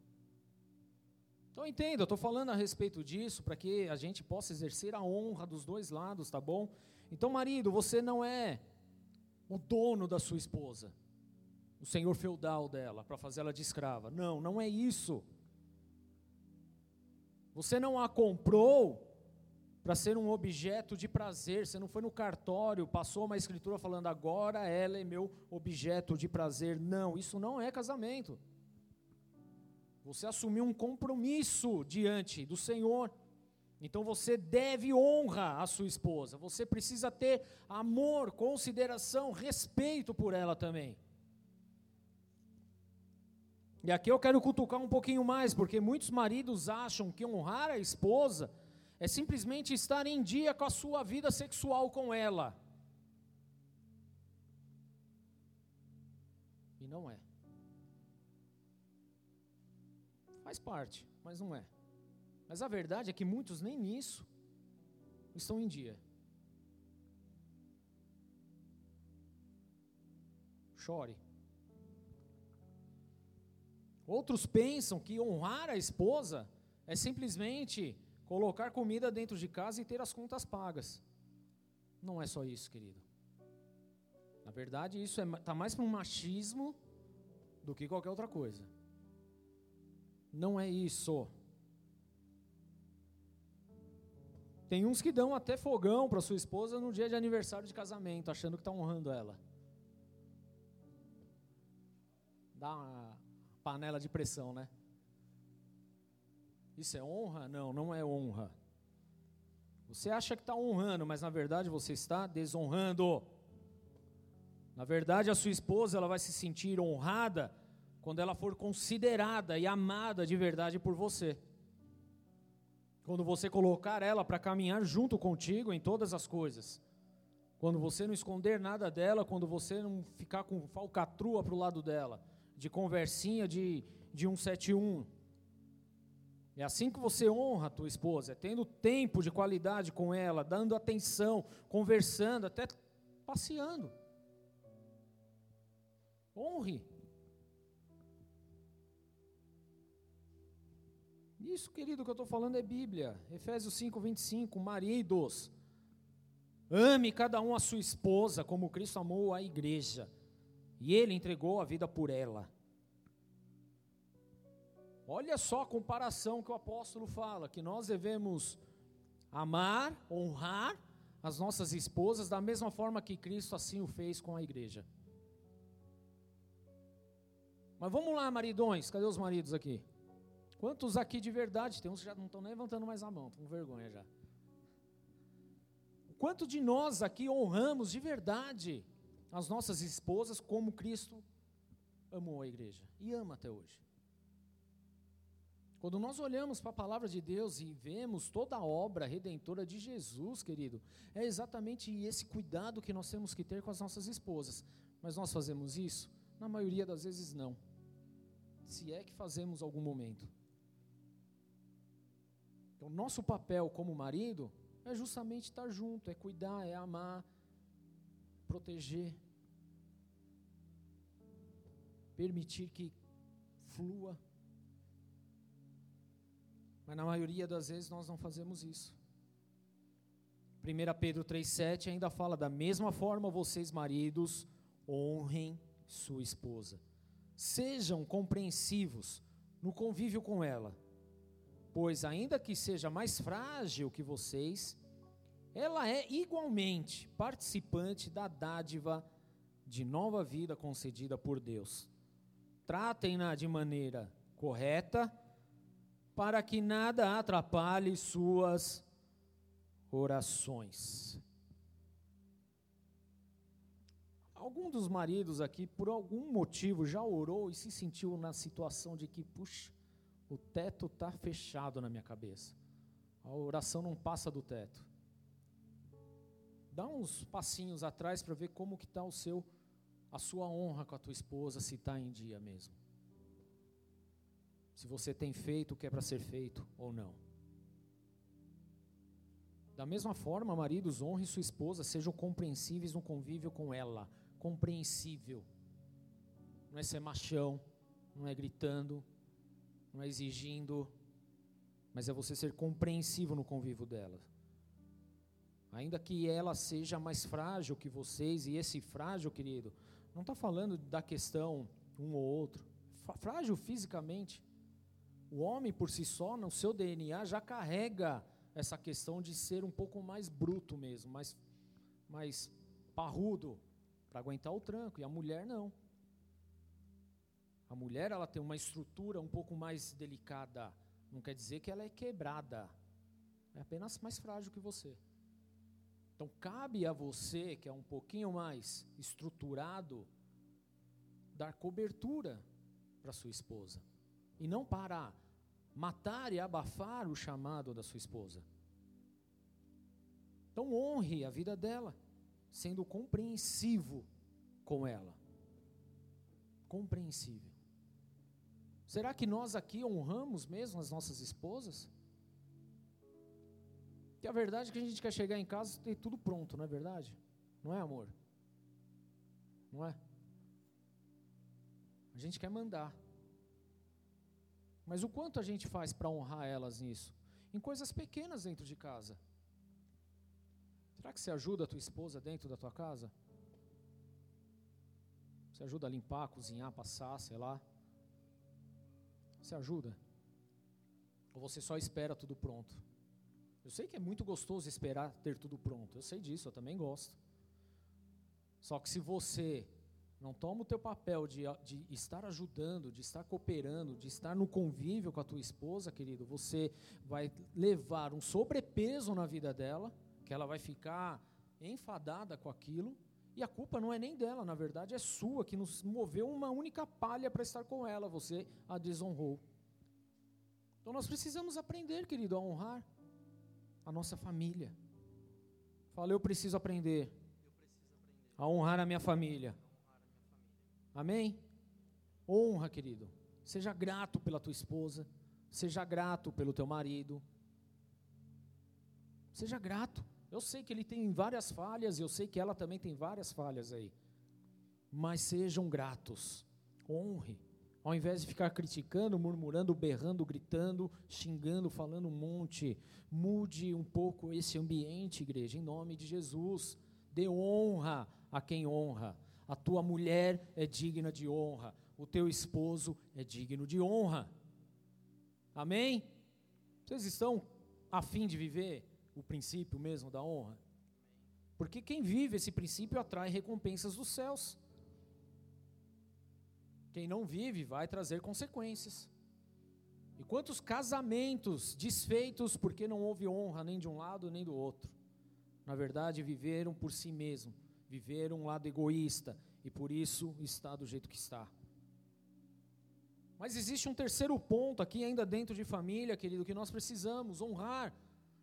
Então entenda, eu estou falando a respeito disso para que a gente possa exercer a honra dos dois lados, tá bom? Então, marido, você não é o dono da sua esposa, o senhor feudal dela, para fazê-la de escrava. Não, não é isso. Você não a comprou para ser um objeto de prazer. Você não foi no cartório, passou uma escritura falando agora ela é meu objeto de prazer. Não, isso não é casamento. Você assumiu um compromisso diante do Senhor. Então você deve honra à sua esposa. Você precisa ter amor, consideração, respeito por ela também. E aqui eu quero cutucar um pouquinho mais, porque muitos maridos acham que honrar a esposa é simplesmente estar em dia com a sua vida sexual com ela. E não é. Faz parte, mas não é. Mas a verdade é que muitos nem nisso estão em dia. Chore. Outros pensam que honrar a esposa é simplesmente colocar comida dentro de casa e ter as contas pagas. Não é só isso, querido. Na verdade, isso está é, tá mais para um machismo do que qualquer outra coisa. Não é isso. Tem uns que dão até fogão para sua esposa no dia de aniversário de casamento, achando que está honrando ela. Dá panela de pressão, né? Isso é honra? Não, não é honra. Você acha que está honrando, mas na verdade você está desonrando. Na verdade, a sua esposa ela vai se sentir honrada quando ela for considerada e amada de verdade por você. Quando você colocar ela para caminhar junto contigo em todas as coisas. Quando você não esconder nada dela, quando você não ficar com falcatrua para o lado dela, de conversinha de, de 171. É assim que você honra a tua esposa, é tendo tempo de qualidade com ela, dando atenção, conversando, até passeando. Honre. Isso, querido, que eu estou falando é Bíblia. Efésios 5, 25. Maridos, ame cada um a sua esposa, como Cristo amou a igreja, e ele entregou a vida por ela Olha só a comparação que o apóstolo fala, que nós devemos amar, honrar as nossas esposas da mesma forma que Cristo assim o fez com a igreja. Mas vamos lá, maridões, cadê os maridos aqui? Quantos aqui de verdade? Tem uns que já não estão nem levantando mais a mão, estão com vergonha já. Quanto de nós aqui honramos de verdade as nossas esposas como Cristo amou a igreja e ama até hoje? Quando nós olhamos para a palavra de Deus e vemos toda a obra redentora de Jesus, querido, é exatamente esse cuidado que nós temos que ter com as nossas esposas. Mas nós fazemos isso? Na maioria das vezes não. Se é que fazemos algum momento. Então, nosso papel como marido é justamente estar junto, é cuidar, é amar, proteger, permitir que flua mas na maioria das vezes nós não fazemos isso. 1 Pedro 3,7 ainda fala: da mesma forma, vocês, maridos, honrem sua esposa. Sejam compreensivos no convívio com ela, pois, ainda que seja mais frágil que vocês, ela é igualmente participante da dádiva de nova vida concedida por Deus. Tratem-na de maneira correta para que nada atrapalhe suas orações. Algum dos maridos aqui, por algum motivo, já orou e se sentiu na situação de que, puxa, o teto está fechado na minha cabeça. A oração não passa do teto. Dá uns passinhos atrás para ver como que está o seu, a sua honra com a tua esposa, se está em dia mesmo se você tem feito o que é para ser feito ou não. Da mesma forma, maridos, honre sua esposa, sejam compreensíveis no convívio com ela. Compreensível. Não é ser machão, não é gritando, não é exigindo, mas é você ser compreensivo no convívio dela. Ainda que ela seja mais frágil que vocês, e esse frágil, querido, não está falando da questão um ou outro, frágil fisicamente, o homem por si só, no seu DNA, já carrega essa questão de ser um pouco mais bruto mesmo, mais, mais parrudo, para aguentar o tranco, e a mulher não. A mulher ela tem uma estrutura um pouco mais delicada, não quer dizer que ela é quebrada, é apenas mais frágil que você. Então cabe a você, que é um pouquinho mais estruturado, dar cobertura para sua esposa e não para matar e abafar o chamado da sua esposa. Então honre a vida dela, sendo compreensivo com ela. Compreensível. Será que nós aqui honramos mesmo as nossas esposas? Que a verdade é que a gente quer chegar em casa e ter tudo pronto, não é verdade? Não é, amor? Não é? A gente quer mandar. Mas o quanto a gente faz para honrar elas nisso? Em coisas pequenas dentro de casa. Será que você ajuda a tua esposa dentro da tua casa? Você ajuda a limpar, cozinhar, passar, sei lá? Você ajuda? Ou você só espera tudo pronto? Eu sei que é muito gostoso esperar ter tudo pronto. Eu sei disso, eu também gosto. Só que se você não toma o teu papel de, de estar ajudando, de estar cooperando, de estar no convívio com a tua esposa, querido, você vai levar um sobrepeso na vida dela, que ela vai ficar enfadada com aquilo, e a culpa não é nem dela, na verdade é sua, que nos moveu uma única palha para estar com ela, você a desonrou. Então nós precisamos aprender, querido, a honrar a nossa família. Fala, eu preciso aprender a honrar a minha família. Amém? Honra, querido. Seja grato pela tua esposa. Seja grato pelo teu marido. Seja grato. Eu sei que ele tem várias falhas eu sei que ela também tem várias falhas aí. Mas sejam gratos. Honre. Ao invés de ficar criticando, murmurando, berrando, gritando, xingando, falando um monte, mude um pouco esse ambiente, igreja, em nome de Jesus. Dê honra a quem honra. A tua mulher é digna de honra. O teu esposo é digno de honra. Amém? Vocês estão a fim de viver o princípio mesmo da honra? Porque quem vive esse princípio atrai recompensas dos céus. Quem não vive vai trazer consequências. E quantos casamentos desfeitos porque não houve honra nem de um lado nem do outro? Na verdade, viveram por si mesmo, viveram um lado egoísta e por isso está do jeito que está. Mas existe um terceiro ponto aqui, ainda dentro de família, querido, que nós precisamos honrar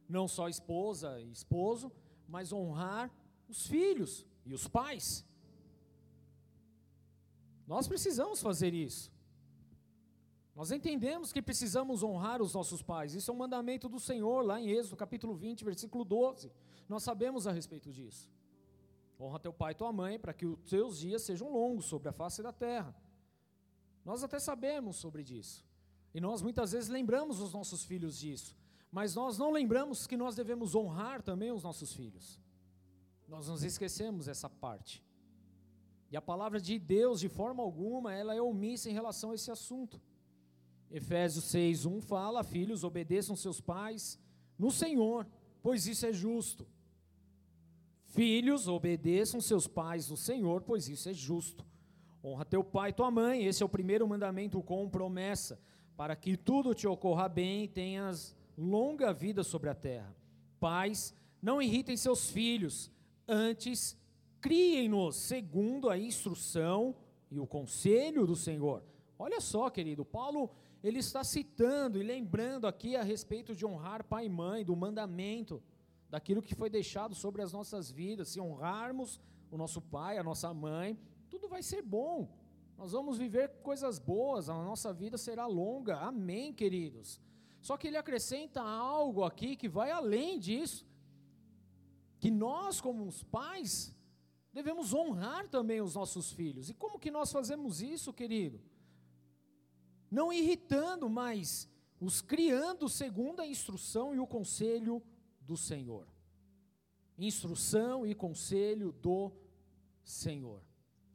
não só a esposa e esposo, mas honrar os filhos e os pais. Nós precisamos fazer isso. Nós entendemos que precisamos honrar os nossos pais. Isso é um mandamento do Senhor, lá em Êxodo, capítulo 20, versículo 12. Nós sabemos a respeito disso. Honra teu pai e tua mãe, para que os teus dias sejam longos sobre a face da terra. Nós até sabemos sobre disso. E nós muitas vezes lembramos os nossos filhos disso. Mas nós não lembramos que nós devemos honrar também os nossos filhos. Nós nos esquecemos essa parte. E a palavra de Deus, de forma alguma, ela é omissa em relação a esse assunto. Efésios 6:1 fala: "Filhos, obedeçam seus pais no Senhor, pois isso é justo." Filhos, obedeçam seus pais no Senhor, pois isso é justo. Honra teu pai e tua mãe, esse é o primeiro mandamento com promessa, para que tudo te ocorra bem e tenhas longa vida sobre a terra. Pais, não irritem seus filhos, antes criem-nos segundo a instrução e o conselho do Senhor. Olha só, querido, Paulo, ele está citando e lembrando aqui a respeito de honrar pai e mãe, do mandamento, daquilo que foi deixado sobre as nossas vidas. Se honrarmos o nosso pai, a nossa mãe, tudo vai ser bom. Nós vamos viver coisas boas, a nossa vida será longa. Amém, queridos. Só que ele acrescenta algo aqui que vai além disso. Que nós, como os pais, devemos honrar também os nossos filhos. E como que nós fazemos isso, querido? Não irritando, mas os criando segundo a instrução e o conselho do Senhor. Instrução e conselho do Senhor.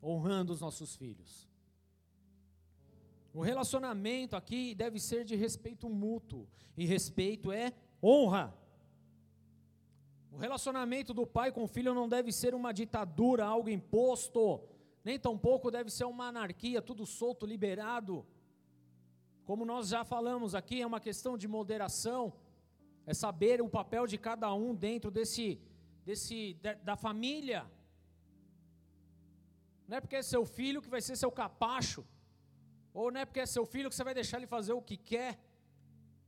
Honrando os nossos filhos. O relacionamento aqui deve ser de respeito mútuo. E respeito é honra. O relacionamento do pai com o filho não deve ser uma ditadura, algo imposto, nem tampouco deve ser uma anarquia, tudo solto, liberado. Como nós já falamos aqui, é uma questão de moderação, é saber o papel de cada um dentro desse, desse da família. Não é porque é seu filho que vai ser seu capacho, ou não é porque é seu filho que você vai deixar ele fazer o que quer.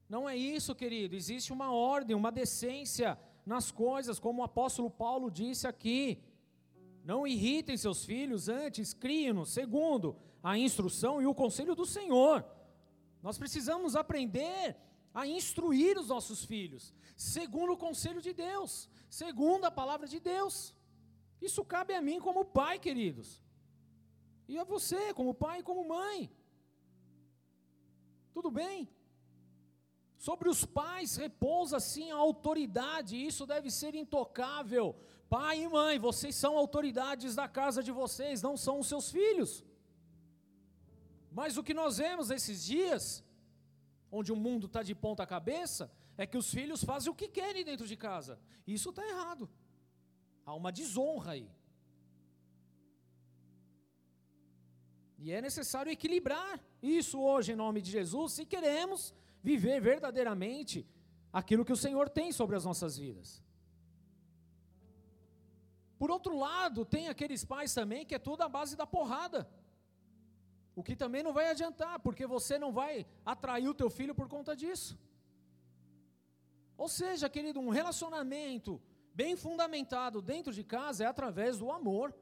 Não é isso, querido. Existe uma ordem, uma decência nas coisas, como o apóstolo Paulo disse aqui. Não irritem seus filhos, antes criem-nos, segundo a instrução e o conselho do Senhor. Nós precisamos aprender a instruir os nossos filhos, segundo o conselho de Deus, segundo a palavra de Deus. Isso cabe a mim como pai, queridos, e a você, como pai e como mãe. Tudo bem? Sobre os pais repousa sim a autoridade, isso deve ser intocável. Pai e mãe, vocês são autoridades da casa de vocês, não são os seus filhos. Mas o que nós vemos esses dias, onde o mundo está de ponta cabeça, é que os filhos fazem o que querem dentro de casa. Isso está errado. Há uma desonra aí. E é necessário equilibrar isso hoje em nome de Jesus, se queremos viver verdadeiramente aquilo que o Senhor tem sobre as nossas vidas. Por outro lado, tem aqueles pais também que é tudo a base da porrada. O que também não vai adiantar, porque você não vai atrair o teu filho por conta disso. Ou seja, querido, um relacionamento bem fundamentado dentro de casa é através do amor,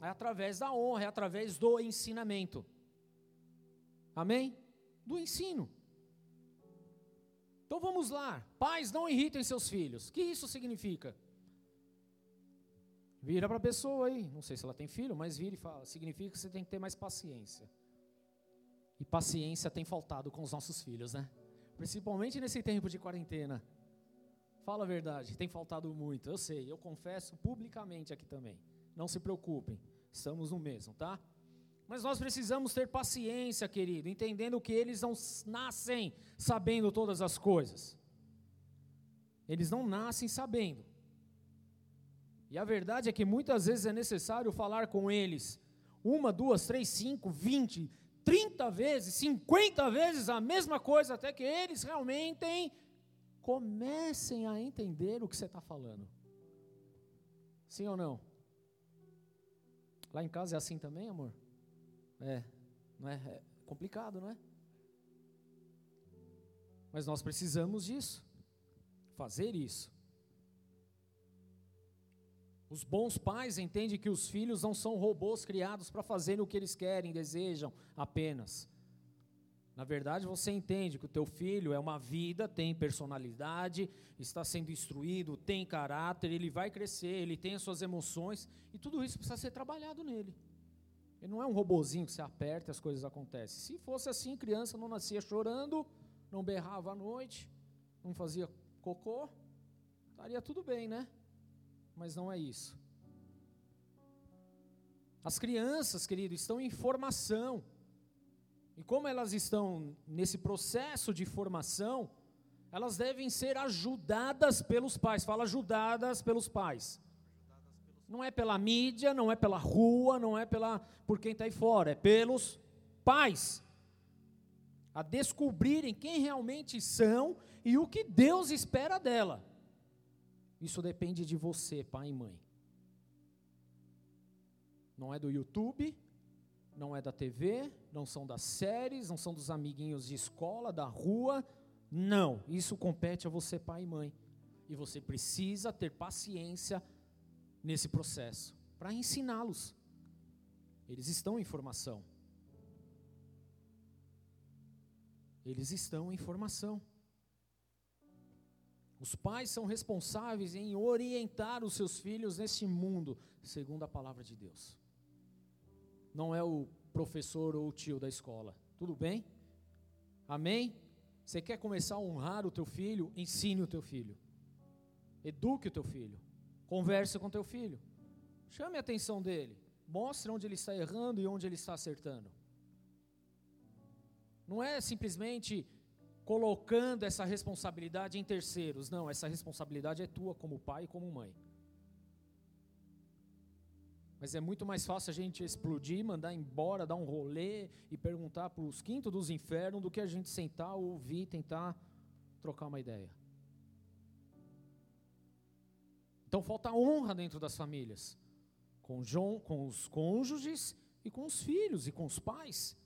é através da honra, é através do ensinamento. Amém? Do ensino. Então vamos lá. Pais, não irritem seus filhos. O que isso significa? Vira para a pessoa aí, não sei se ela tem filho, mas vira e fala. Significa que você tem que ter mais paciência. E paciência tem faltado com os nossos filhos, né? Principalmente nesse tempo de quarentena. Fala a verdade, tem faltado muito. Eu sei, eu confesso publicamente aqui também. Não se preocupem, estamos no mesmo, tá? Mas nós precisamos ter paciência, querido, entendendo que eles não nascem sabendo todas as coisas. Eles não nascem sabendo. E a verdade é que muitas vezes é necessário falar com eles uma, duas, três, cinco, vinte, trinta vezes, cinquenta vezes a mesma coisa, até que eles realmente comecem a entender o que você está falando. Sim ou não? Lá em casa é assim também, amor? É, não é, é complicado, não é? Mas nós precisamos disso, fazer isso. Os bons pais entendem que os filhos não são robôs criados para fazerem o que eles querem, desejam apenas. Na verdade, você entende que o teu filho é uma vida, tem personalidade, está sendo instruído, tem caráter, ele vai crescer, ele tem as suas emoções, e tudo isso precisa ser trabalhado nele. Ele não é um robozinho que você aperta e as coisas acontecem. Se fosse assim, criança não nascia chorando, não berrava à noite, não fazia cocô, estaria tudo bem, né? Mas não é isso. As crianças, querido, estão em formação. E como elas estão nesse processo de formação, elas devem ser ajudadas pelos pais. Fala ajudadas pelos pais. Não é pela mídia, não é pela rua, não é pela por quem está aí fora, é pelos pais. A descobrirem quem realmente são e o que Deus espera dela. Isso depende de você, pai e mãe. Não é do YouTube, não é da TV, não são das séries, não são dos amiguinhos de escola, da rua. Não, isso compete a você, pai e mãe. E você precisa ter paciência nesse processo para ensiná-los. Eles estão em formação. Eles estão em formação. Os pais são responsáveis em orientar os seus filhos neste mundo, segundo a palavra de Deus. Não é o professor ou o tio da escola. Tudo bem? Amém? Você quer começar a honrar o teu filho? Ensine o teu filho. Eduque o teu filho. Converse com teu filho. Chame a atenção dele. Mostre onde ele está errando e onde ele está acertando. Não é simplesmente colocando essa responsabilidade em terceiros. Não, essa responsabilidade é tua como pai e como mãe. Mas é muito mais fácil a gente explodir, mandar embora, dar um rolê e perguntar para os quintos dos infernos do que a gente sentar, ouvir, tentar trocar uma ideia. Então falta honra dentro das famílias, com, com os cônjuges e com os filhos e com os pais.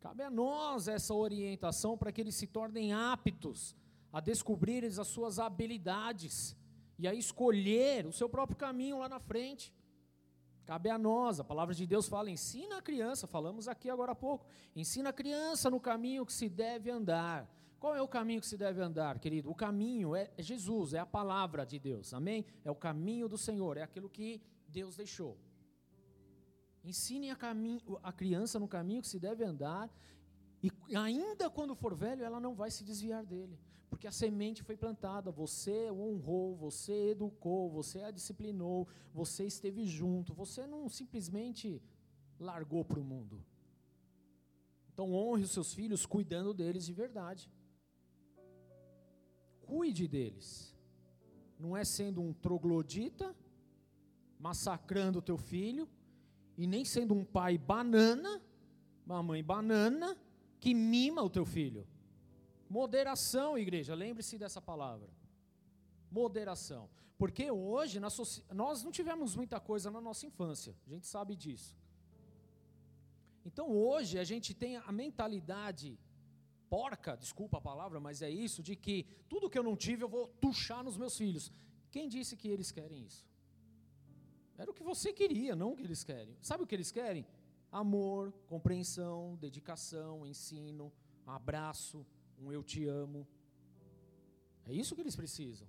Cabe a nós essa orientação para que eles se tornem aptos a descobrirem as suas habilidades e a escolher o seu próprio caminho lá na frente. Cabe a nós, a palavra de Deus fala: ensina a criança, falamos aqui agora há pouco, ensina a criança no caminho que se deve andar. Qual é o caminho que se deve andar, querido? O caminho é Jesus, é a palavra de Deus, amém? É o caminho do Senhor, é aquilo que Deus deixou. Ensine a, a criança no caminho que se deve andar, e ainda quando for velho, ela não vai se desviar dele, Porque a semente foi plantada, você honrou, você educou, você a disciplinou, você esteve junto, você não simplesmente largou para o mundo. Então honre os seus filhos cuidando deles de verdade. Cuide deles. Não é sendo um troglodita, massacrando o teu filho, e nem sendo um pai banana, uma mãe banana, que mima o teu filho. Moderação, igreja, lembre-se dessa palavra. Moderação. Porque hoje nós não tivemos muita coisa na nossa infância, a gente sabe disso. Então hoje a gente tem a mentalidade porca, desculpa a palavra, mas é isso, de que tudo que eu não tive eu vou tuchar nos meus filhos. Quem disse que eles querem isso? Era o que você queria, não o que eles querem. Sabe o que eles querem? Amor, compreensão, dedicação, ensino, abraço, um eu te amo. É isso que eles precisam.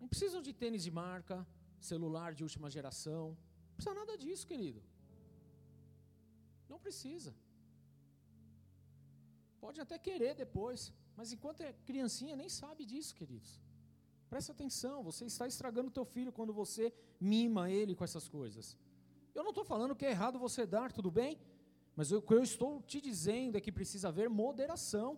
Não precisam de tênis de marca, celular de última geração. Não precisa nada disso, querido. Não precisa. Pode até querer depois, mas enquanto é criancinha nem sabe disso, queridos. Presta atenção, você está estragando teu filho quando você mima ele com essas coisas. Eu não estou falando que é errado você dar, tudo bem? Mas o que eu estou te dizendo é que precisa haver moderação.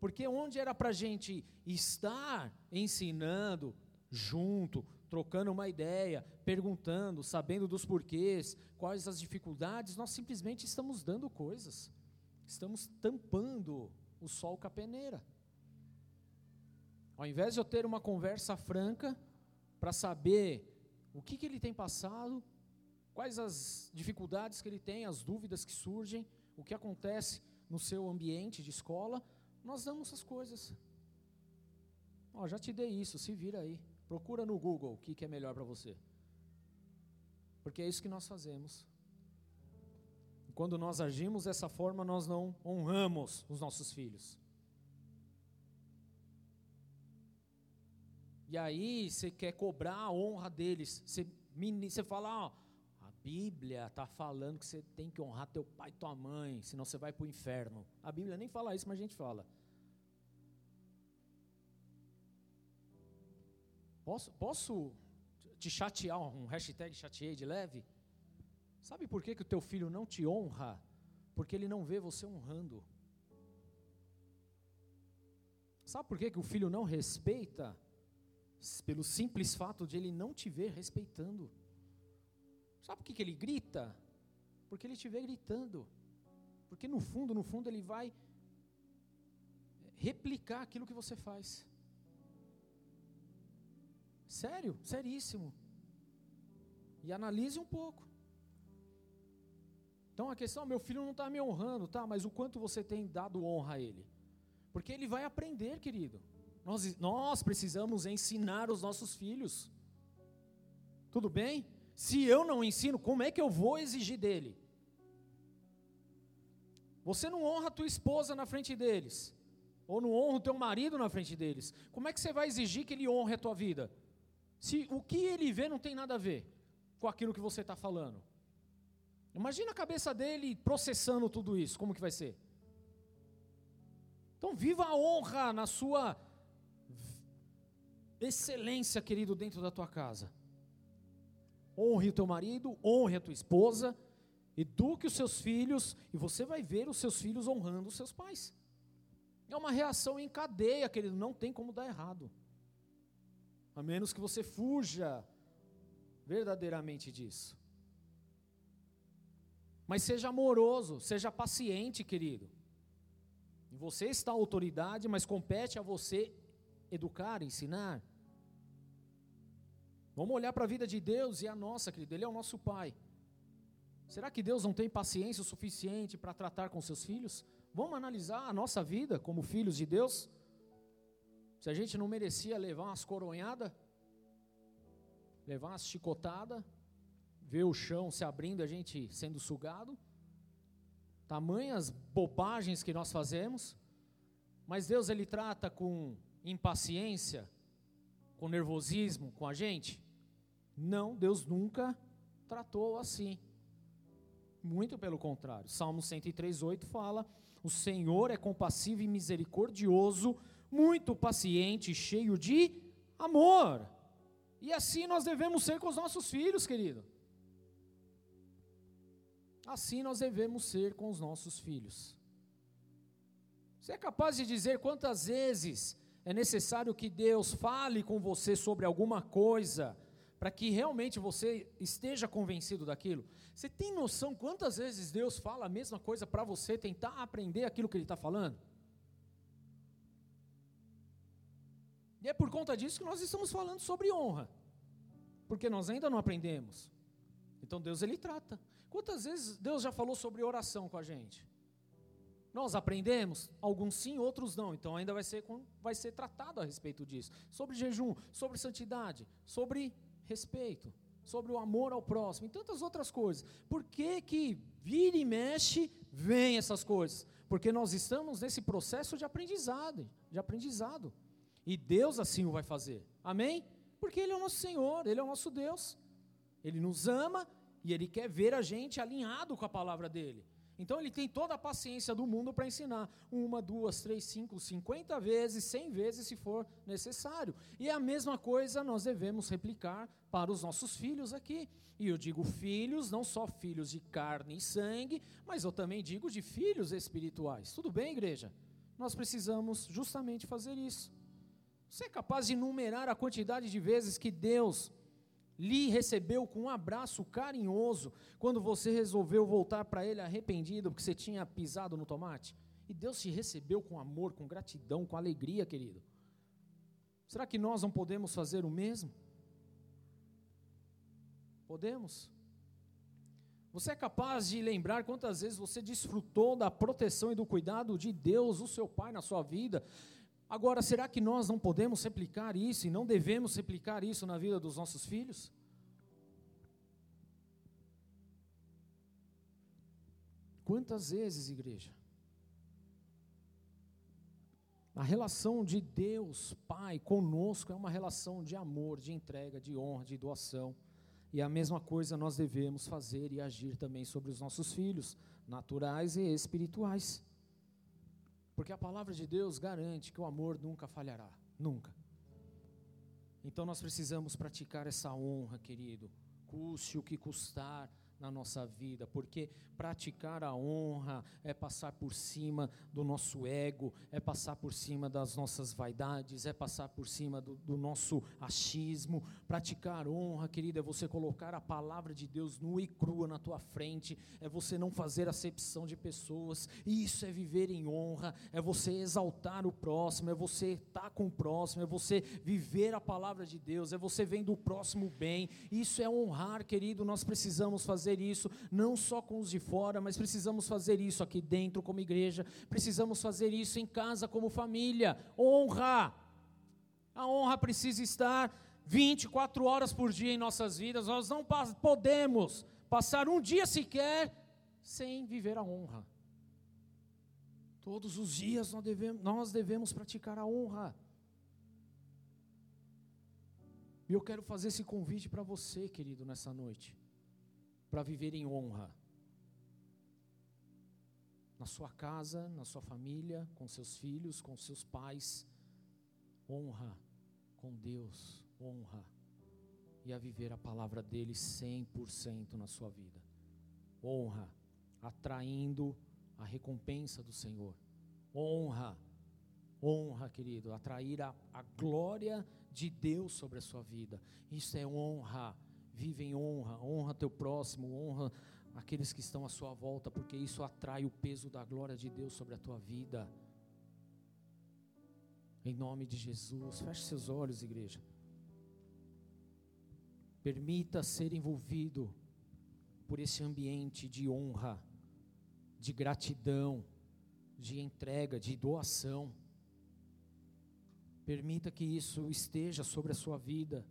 Porque onde era para a gente estar ensinando junto, trocando uma ideia, perguntando, sabendo dos porquês, quais as dificuldades, nós simplesmente estamos dando coisas. Estamos tampando o sol com a peneira. Ao invés de eu ter uma conversa franca para saber o que, que ele tem passado, quais as dificuldades que ele tem, as dúvidas que surgem, o que acontece no seu ambiente de escola, nós damos essas coisas. Ó, já te dei isso, se vira aí. Procura no Google o que, que é melhor para você. Porque é isso que nós fazemos. Quando nós agimos dessa forma, nós não honramos os nossos filhos. E aí você quer cobrar a honra deles. Você, você fala, ó, a Bíblia está falando que você tem que honrar teu pai e tua mãe, senão você vai para o inferno. A Bíblia nem fala isso, mas a gente fala. Posso, posso te chatear, um hashtag chateei de leve? Sabe por que, que o teu filho não te honra? Porque ele não vê você honrando. Sabe por que, que o filho não respeita? Pelo simples fato de ele não te ver respeitando. Sabe por que, que ele grita? Porque ele te vê gritando. Porque no fundo, no fundo, ele vai replicar aquilo que você faz. Sério, seríssimo. E analise um pouco. Então a questão, meu filho não está me honrando, tá? Mas o quanto você tem dado honra a ele? Porque ele vai aprender, querido. Nós, nós precisamos ensinar os nossos filhos. Tudo bem? Se eu não ensino, como é que eu vou exigir dele? Você não honra a tua esposa na frente deles, ou não honra o teu marido na frente deles. Como é que você vai exigir que ele honre a tua vida? Se o que ele vê não tem nada a ver com aquilo que você está falando. Imagina a cabeça dele processando tudo isso, como que vai ser? Então viva a honra na sua excelência, querido, dentro da tua casa. Honre o teu marido, honre a tua esposa, eduque os seus filhos, e você vai ver os seus filhos honrando os seus pais. É uma reação em cadeia, querido, não tem como dar errado a menos que você fuja verdadeiramente disso. Mas seja amoroso, seja paciente, querido. Você está a autoridade, mas compete a você educar, ensinar. Vamos olhar para a vida de Deus e a nossa, querido. Ele é o nosso Pai. Será que Deus não tem paciência o suficiente para tratar com seus filhos? Vamos analisar a nossa vida como filhos de Deus? Se a gente não merecia levar umas coronhadas, levar umas chicotadas, ver o chão se abrindo, a gente sendo sugado, tamanhas bobagens que nós fazemos, mas Deus ele trata com impaciência, com nervosismo com a gente? Não, Deus nunca tratou assim. Muito pelo contrário. Salmo 103:8 fala: "O Senhor é compassivo e misericordioso, muito paciente, cheio de amor. E assim nós devemos ser com os nossos filhos, querido. Assim nós devemos ser com os nossos filhos. Você é capaz de dizer quantas vezes é necessário que Deus fale com você sobre alguma coisa, para que realmente você esteja convencido daquilo? Você tem noção quantas vezes Deus fala a mesma coisa para você tentar aprender aquilo que Ele está falando? E é por conta disso que nós estamos falando sobre honra, porque nós ainda não aprendemos. Então Deus ele trata. Quantas vezes Deus já falou sobre oração com a gente? Nós aprendemos, alguns sim, outros não. Então ainda vai ser, vai ser tratado a respeito disso. Sobre jejum, sobre santidade, sobre respeito, sobre o amor ao próximo e tantas outras coisas. Por que que vira e mexe, vem essas coisas? Porque nós estamos nesse processo de aprendizado, de aprendizado. E Deus assim o vai fazer. Amém? Porque Ele é o nosso Senhor, Ele é o nosso Deus. Ele nos ama e Ele quer ver a gente alinhado com a palavra dEle. Então Ele tem toda a paciência do mundo para ensinar. Uma, duas, três, cinco, cinquenta vezes, cem vezes se for necessário. E a mesma coisa nós devemos replicar para os nossos filhos aqui. E eu digo filhos, não só filhos de carne e sangue, mas eu também digo de filhos espirituais. Tudo bem, igreja? Nós precisamos justamente fazer isso. Você é capaz de numerar a quantidade de vezes que Deus lhe recebeu com um abraço carinhoso quando você resolveu voltar para Ele arrependido porque você tinha pisado no tomate? E Deus te recebeu com amor, com gratidão, com alegria, querido. Será que nós não podemos fazer o mesmo? Podemos. Você é capaz de lembrar quantas vezes você desfrutou da proteção e do cuidado de Deus, o seu Pai, na sua vida, Agora, será que nós não podemos replicar isso e não devemos replicar isso na vida dos nossos filhos? Quantas vezes, igreja? A relação de Deus, Pai, conosco é uma relação de amor, de entrega, de honra, de doação. E a mesma coisa nós devemos fazer e agir também sobre os nossos filhos, naturais e espirituais. Porque a palavra de Deus garante que o amor nunca falhará, nunca. Então nós precisamos praticar essa honra, querido, custe o que custar, na nossa vida, porque praticar a honra é passar por cima do nosso ego, é passar por cima das nossas vaidades, é passar por cima do, do nosso achismo. Praticar honra, querida, é você colocar a palavra de Deus nua e crua na tua frente, é você não fazer acepção de pessoas, e isso é viver em honra, é você exaltar o próximo, é você estar com o próximo, é você viver a palavra de Deus, é você vendo o próximo bem, isso é honrar, querido, nós precisamos fazer fazer isso não só com os de fora, mas precisamos fazer isso aqui dentro como igreja, precisamos fazer isso em casa como família. Honra. A honra precisa estar 24 horas por dia em nossas vidas. Nós não podemos passar um dia sequer sem viver a honra. Todos os dias nós devemos, nós devemos praticar a honra. E eu quero fazer esse convite para você, querido, nessa noite para viver em honra. Na sua casa, na sua família, com seus filhos, com seus pais. Honra com Deus, honra. E a viver a palavra dele 100% na sua vida. Honra, atraindo a recompensa do Senhor. Honra, honra, querido, atrair a, a glória de Deus sobre a sua vida. Isso é honra Vive em honra, honra teu próximo, honra aqueles que estão à sua volta, porque isso atrai o peso da glória de Deus sobre a tua vida. Em nome de Jesus, feche seus olhos, igreja. Permita ser envolvido por esse ambiente de honra, de gratidão, de entrega, de doação. Permita que isso esteja sobre a sua vida.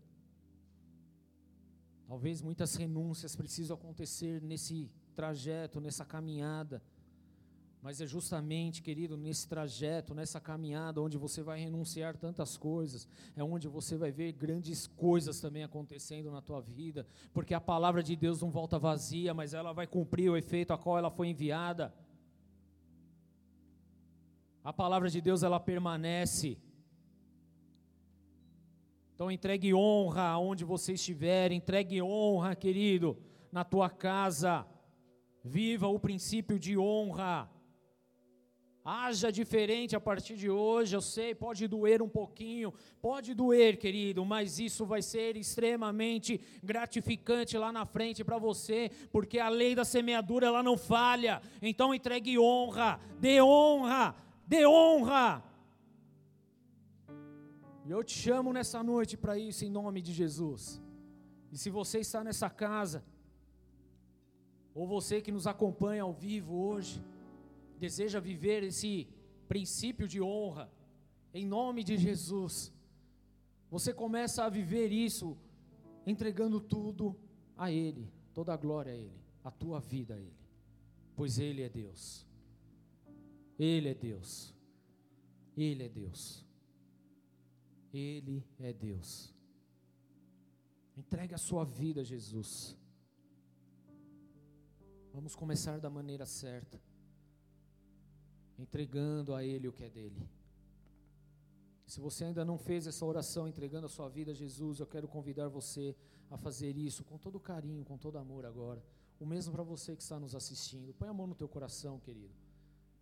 Talvez muitas renúncias precisam acontecer nesse trajeto, nessa caminhada. Mas é justamente, querido, nesse trajeto, nessa caminhada, onde você vai renunciar tantas coisas, é onde você vai ver grandes coisas também acontecendo na tua vida, porque a palavra de Deus não volta vazia, mas ela vai cumprir o efeito a qual ela foi enviada. A palavra de Deus ela permanece. Então entregue honra aonde você estiver, entregue honra, querido, na tua casa. Viva o princípio de honra. Haja diferente a partir de hoje, eu sei, pode doer um pouquinho, pode doer, querido, mas isso vai ser extremamente gratificante lá na frente para você, porque a lei da semeadura ela não falha. Então entregue honra, dê honra, dê honra. E eu te chamo nessa noite para isso em nome de Jesus. E se você está nessa casa, ou você que nos acompanha ao vivo hoje, deseja viver esse princípio de honra, em nome de Jesus, você começa a viver isso entregando tudo a Ele, toda a glória a Ele, a tua vida a Ele, pois Ele é Deus. Ele é Deus. Ele é Deus. Ele é Deus. Entregue a sua vida a Jesus. Vamos começar da maneira certa entregando a Ele o que é dele. Se você ainda não fez essa oração entregando a sua vida a Jesus, eu quero convidar você a fazer isso com todo carinho, com todo amor agora. O mesmo para você que está nos assistindo. Põe a mão no teu coração, querido.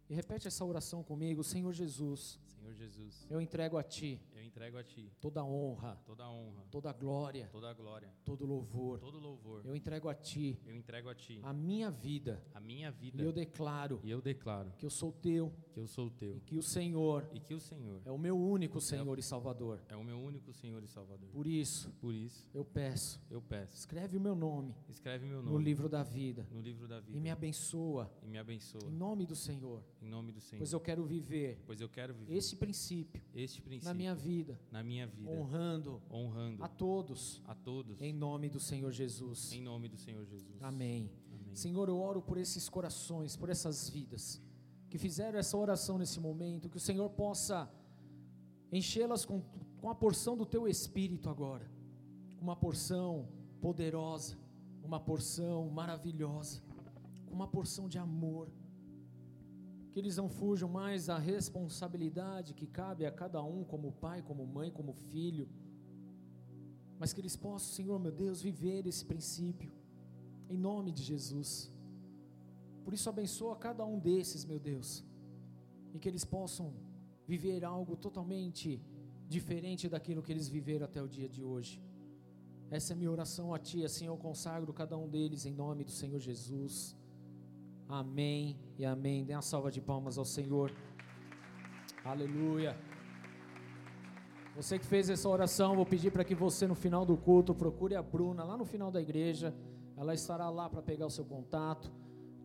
E repete essa oração comigo, Senhor Jesus. Senhor Jesus. Eu entrego a ti. Eu entrego a ti toda honra, toda honra, toda glória, toda glória, todo louvor. todo louvor. Eu entrego a ti Eu entrego a ti a minha vida. a minha vida. E eu declaro E eu declaro que eu sou teu que eu sou e teu que o Senhor e que o Senhor é o meu único Senhor e Salvador. é o meu único Senhor e Salvador. Por isso, Por isso, eu peço, eu peço, escreve o meu nome escreve meu no nome livro da vida no livro da vida e me abençoa e me abençoa em nome do Senhor, em nome do Senhor. pois eu quero viver Pois eu quero viver esse princípio este princípio na minha vida, na minha vida, honrando honrando a todos a todos em nome do Senhor Jesus. em nome do Senhor Jesus. Amém. Amém. Senhor, eu oro por esses corações, por essas vidas que fizeram essa oração nesse momento, que o Senhor possa enchê-las com, com a porção do teu espírito agora, uma porção poderosa, uma porção maravilhosa, com uma porção de amor. Que eles não fujam mais da responsabilidade que cabe a cada um, como pai, como mãe, como filho, mas que eles possam, Senhor meu Deus, viver esse princípio, em nome de Jesus. Por isso, abençoa cada um desses, meu Deus, e que eles possam viver algo totalmente diferente daquilo que eles viveram até o dia de hoje. Essa é minha oração a Ti, assim eu consagro cada um deles em nome do Senhor Jesus. Amém e amém. Dê uma salva de palmas ao Senhor. Aleluia. Você que fez essa oração, vou pedir para que você no final do culto procure a Bruna lá no final da igreja. Ela estará lá para pegar o seu contato,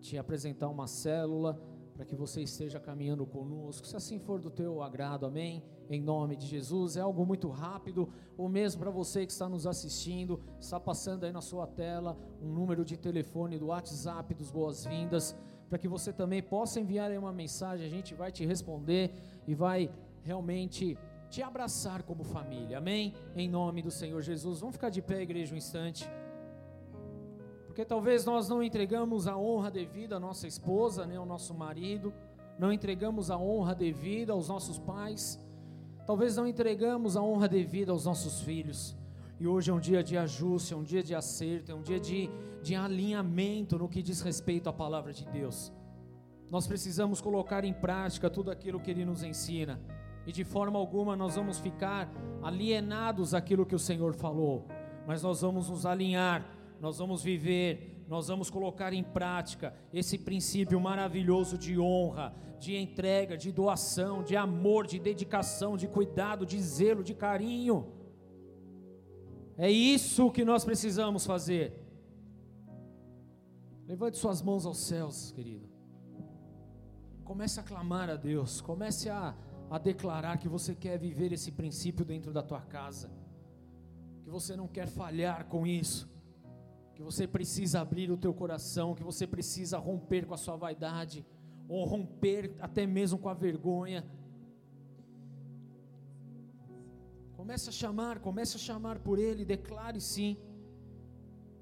te apresentar uma célula, para que você esteja caminhando conosco, se assim for do teu agrado, amém? Em nome de Jesus, é algo muito rápido, ou mesmo para você que está nos assistindo, está passando aí na sua tela um número de telefone do WhatsApp dos Boas-Vindas, para que você também possa enviar aí uma mensagem, a gente vai te responder e vai realmente te abraçar como família, amém? Em nome do Senhor Jesus. Vamos ficar de pé, igreja, um instante. Porque talvez nós não entregamos a honra devida à nossa esposa, nem ao nosso marido, não entregamos a honra devida aos nossos pais, talvez não entregamos a honra devida aos nossos filhos. E hoje é um dia de ajuste, é um dia de acerto, é um dia de, de alinhamento no que diz respeito à palavra de Deus. Nós precisamos colocar em prática tudo aquilo que Ele nos ensina, e de forma alguma nós vamos ficar alienados àquilo que o Senhor falou, mas nós vamos nos alinhar nós vamos viver, nós vamos colocar em prática esse princípio maravilhoso de honra, de entrega, de doação, de amor, de dedicação, de cuidado, de zelo, de carinho. É isso que nós precisamos fazer. Levante suas mãos aos céus, querido. Comece a clamar a Deus, comece a, a declarar que você quer viver esse princípio dentro da tua casa, que você não quer falhar com isso que você precisa abrir o teu coração, que você precisa romper com a sua vaidade, ou romper até mesmo com a vergonha. Comece a chamar, comece a chamar por Ele, declare sim.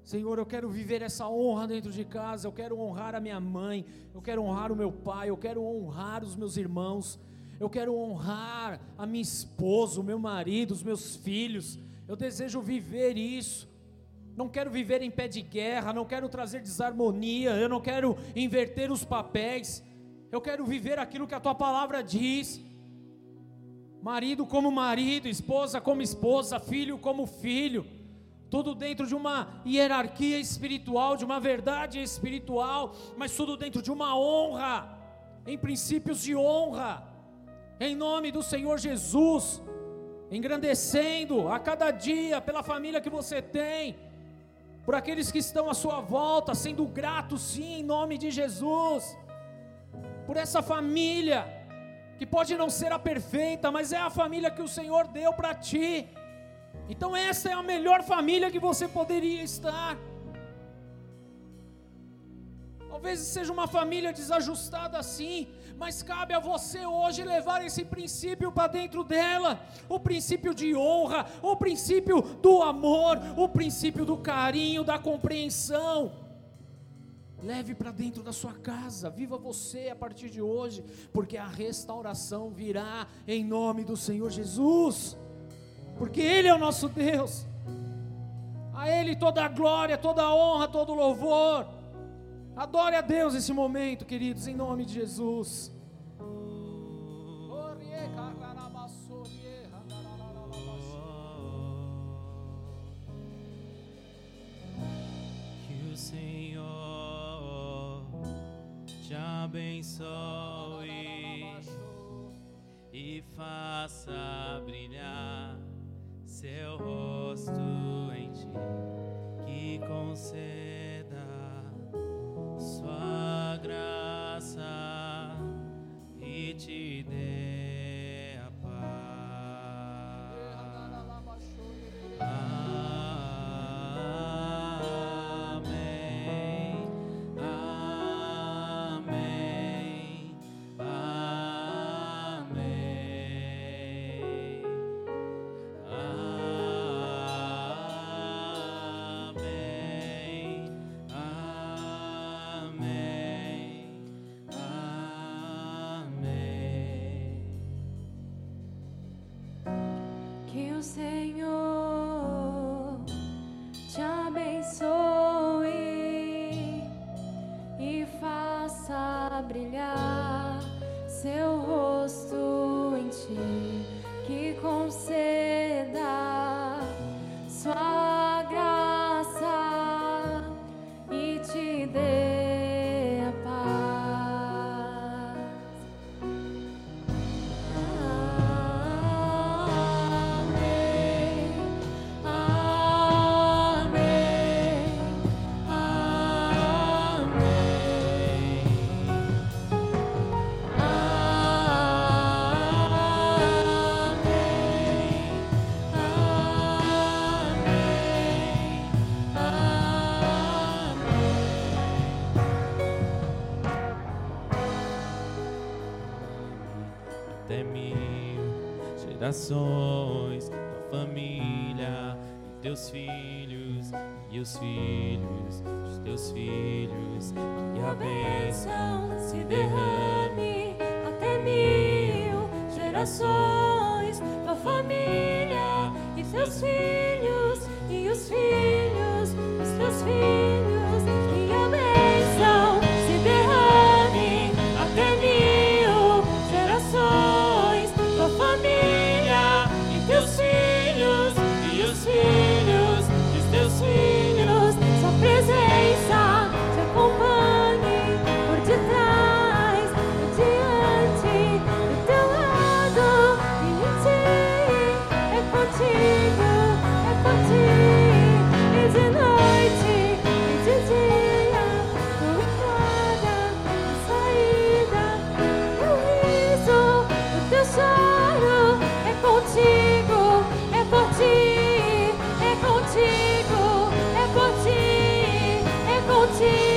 Senhor, eu quero viver essa honra dentro de casa, eu quero honrar a minha mãe, eu quero honrar o meu pai, eu quero honrar os meus irmãos, eu quero honrar a minha esposa, o meu marido, os meus filhos, Eu desejo viver isso. Não quero viver em pé de guerra, não quero trazer desarmonia, eu não quero inverter os papéis. Eu quero viver aquilo que a tua palavra diz. Marido como marido, esposa como esposa, filho como filho. Tudo dentro de uma hierarquia espiritual, de uma verdade espiritual, mas tudo dentro de uma honra, em princípios de honra, em nome do Senhor Jesus, engrandecendo a cada dia pela família que você tem, por aqueles que estão à sua volta, sendo gratos sim, em nome de Jesus, por essa família, que pode não ser a perfeita, mas é a família que o Senhor deu para ti. Então, essa é a melhor família que você poderia estar. Talvez seja uma família desajustada assim, mas cabe a você hoje levar esse princípio para dentro dela: o princípio de honra, o princípio do amor, o princípio do carinho, da compreensão. Leve para dentro da sua casa, viva você a partir de hoje, porque a restauração virá em nome do Senhor Jesus, porque Ele é o nosso Deus, a Ele toda a glória, toda a honra, todo o louvor. Adore a Deus nesse momento, queridos, em nome de Jesus. Abençoe e faça brilhar seu rosto em ti, que conceda sua graça e te dê a paz. Senhor gerações, tua família e teus filhos e os filhos dos teus filhos, é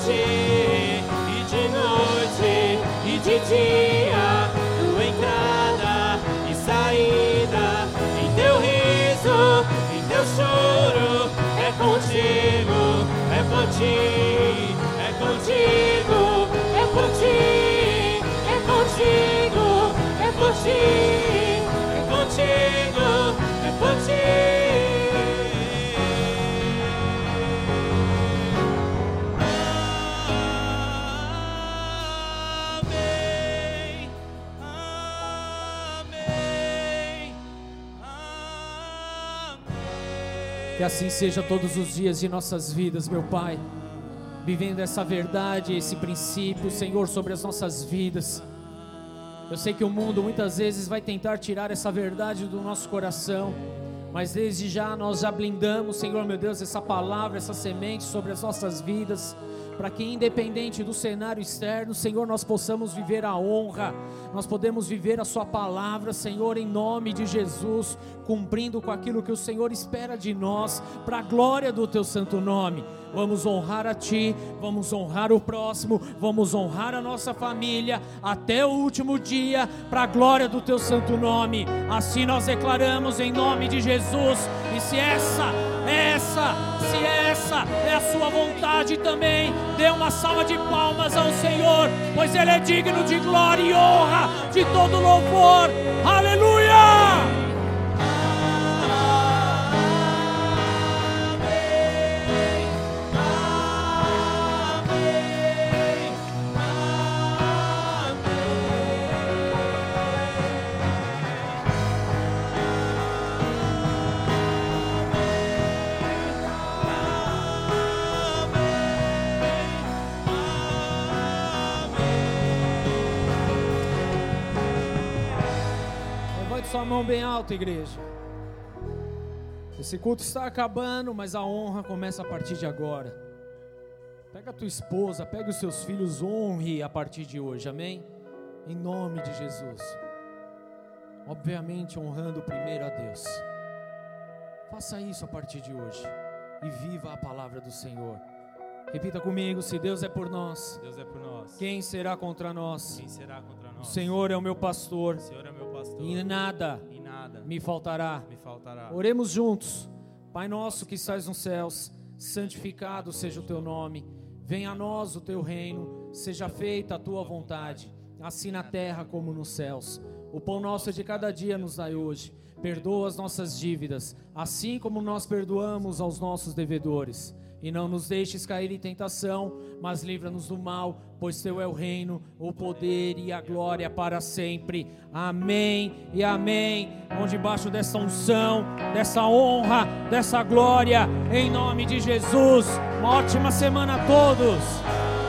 por ti, e de noite e de dia, tua entrada e saída, em teu riso, em teu choro, é contigo, é por ti, é contigo, é por ti, é contigo, é por ti, é Que assim seja todos os dias de nossas vidas, meu Pai. Vivendo essa verdade, esse princípio, Senhor, sobre as nossas vidas. Eu sei que o mundo muitas vezes vai tentar tirar essa verdade do nosso coração, mas desde já nós já blindamos, Senhor meu Deus, essa palavra, essa semente sobre as nossas vidas, para que independente do cenário externo, Senhor, nós possamos viver a honra, nós podemos viver a Sua palavra, Senhor, em nome de Jesus, cumprindo com aquilo que o Senhor espera de nós, para a glória do Teu santo nome. Vamos honrar a Ti, vamos honrar o próximo, vamos honrar a nossa família até o último dia, para a glória do Teu santo nome. Assim nós declaramos em nome de Jesus. E se essa, essa, se é a Sua vontade também, dê uma salva de palmas ao Senhor, pois Ele é digno de glória e honra, de todo louvor. Aleluia! Sua mão bem alta, igreja. Esse culto está acabando, mas a honra começa a partir de agora. Pega a tua esposa, pega os seus filhos, honre a partir de hoje, amém? Em nome de Jesus. Obviamente honrando primeiro a Deus. Faça isso a partir de hoje e viva a palavra do Senhor. Repita comigo: se Deus é por nós, Deus é por nós. quem será contra nós? Quem será contra O nós? Senhor é o meu pastor O Senhor é meu pastor. e nada E nada me faltará. me faltará. Oremos juntos. Pai nosso que estás nos céus, santificado seja o teu nome. Venha a nós o teu reino, seja feita a tua vontade, assim na terra como nos céus. O pão nosso de cada dia nos dai hoje. Perdoa as nossas dívidas, assim como nós perdoamos aos nossos devedores. E não nos deixes cair em tentação, mas livra-nos do mal, pois teu é o reino, o poder e a glória para sempre. Amém e amém. Vão debaixo dessa unção, dessa honra, dessa glória, em nome de Jesus. Uma ótima semana a todos.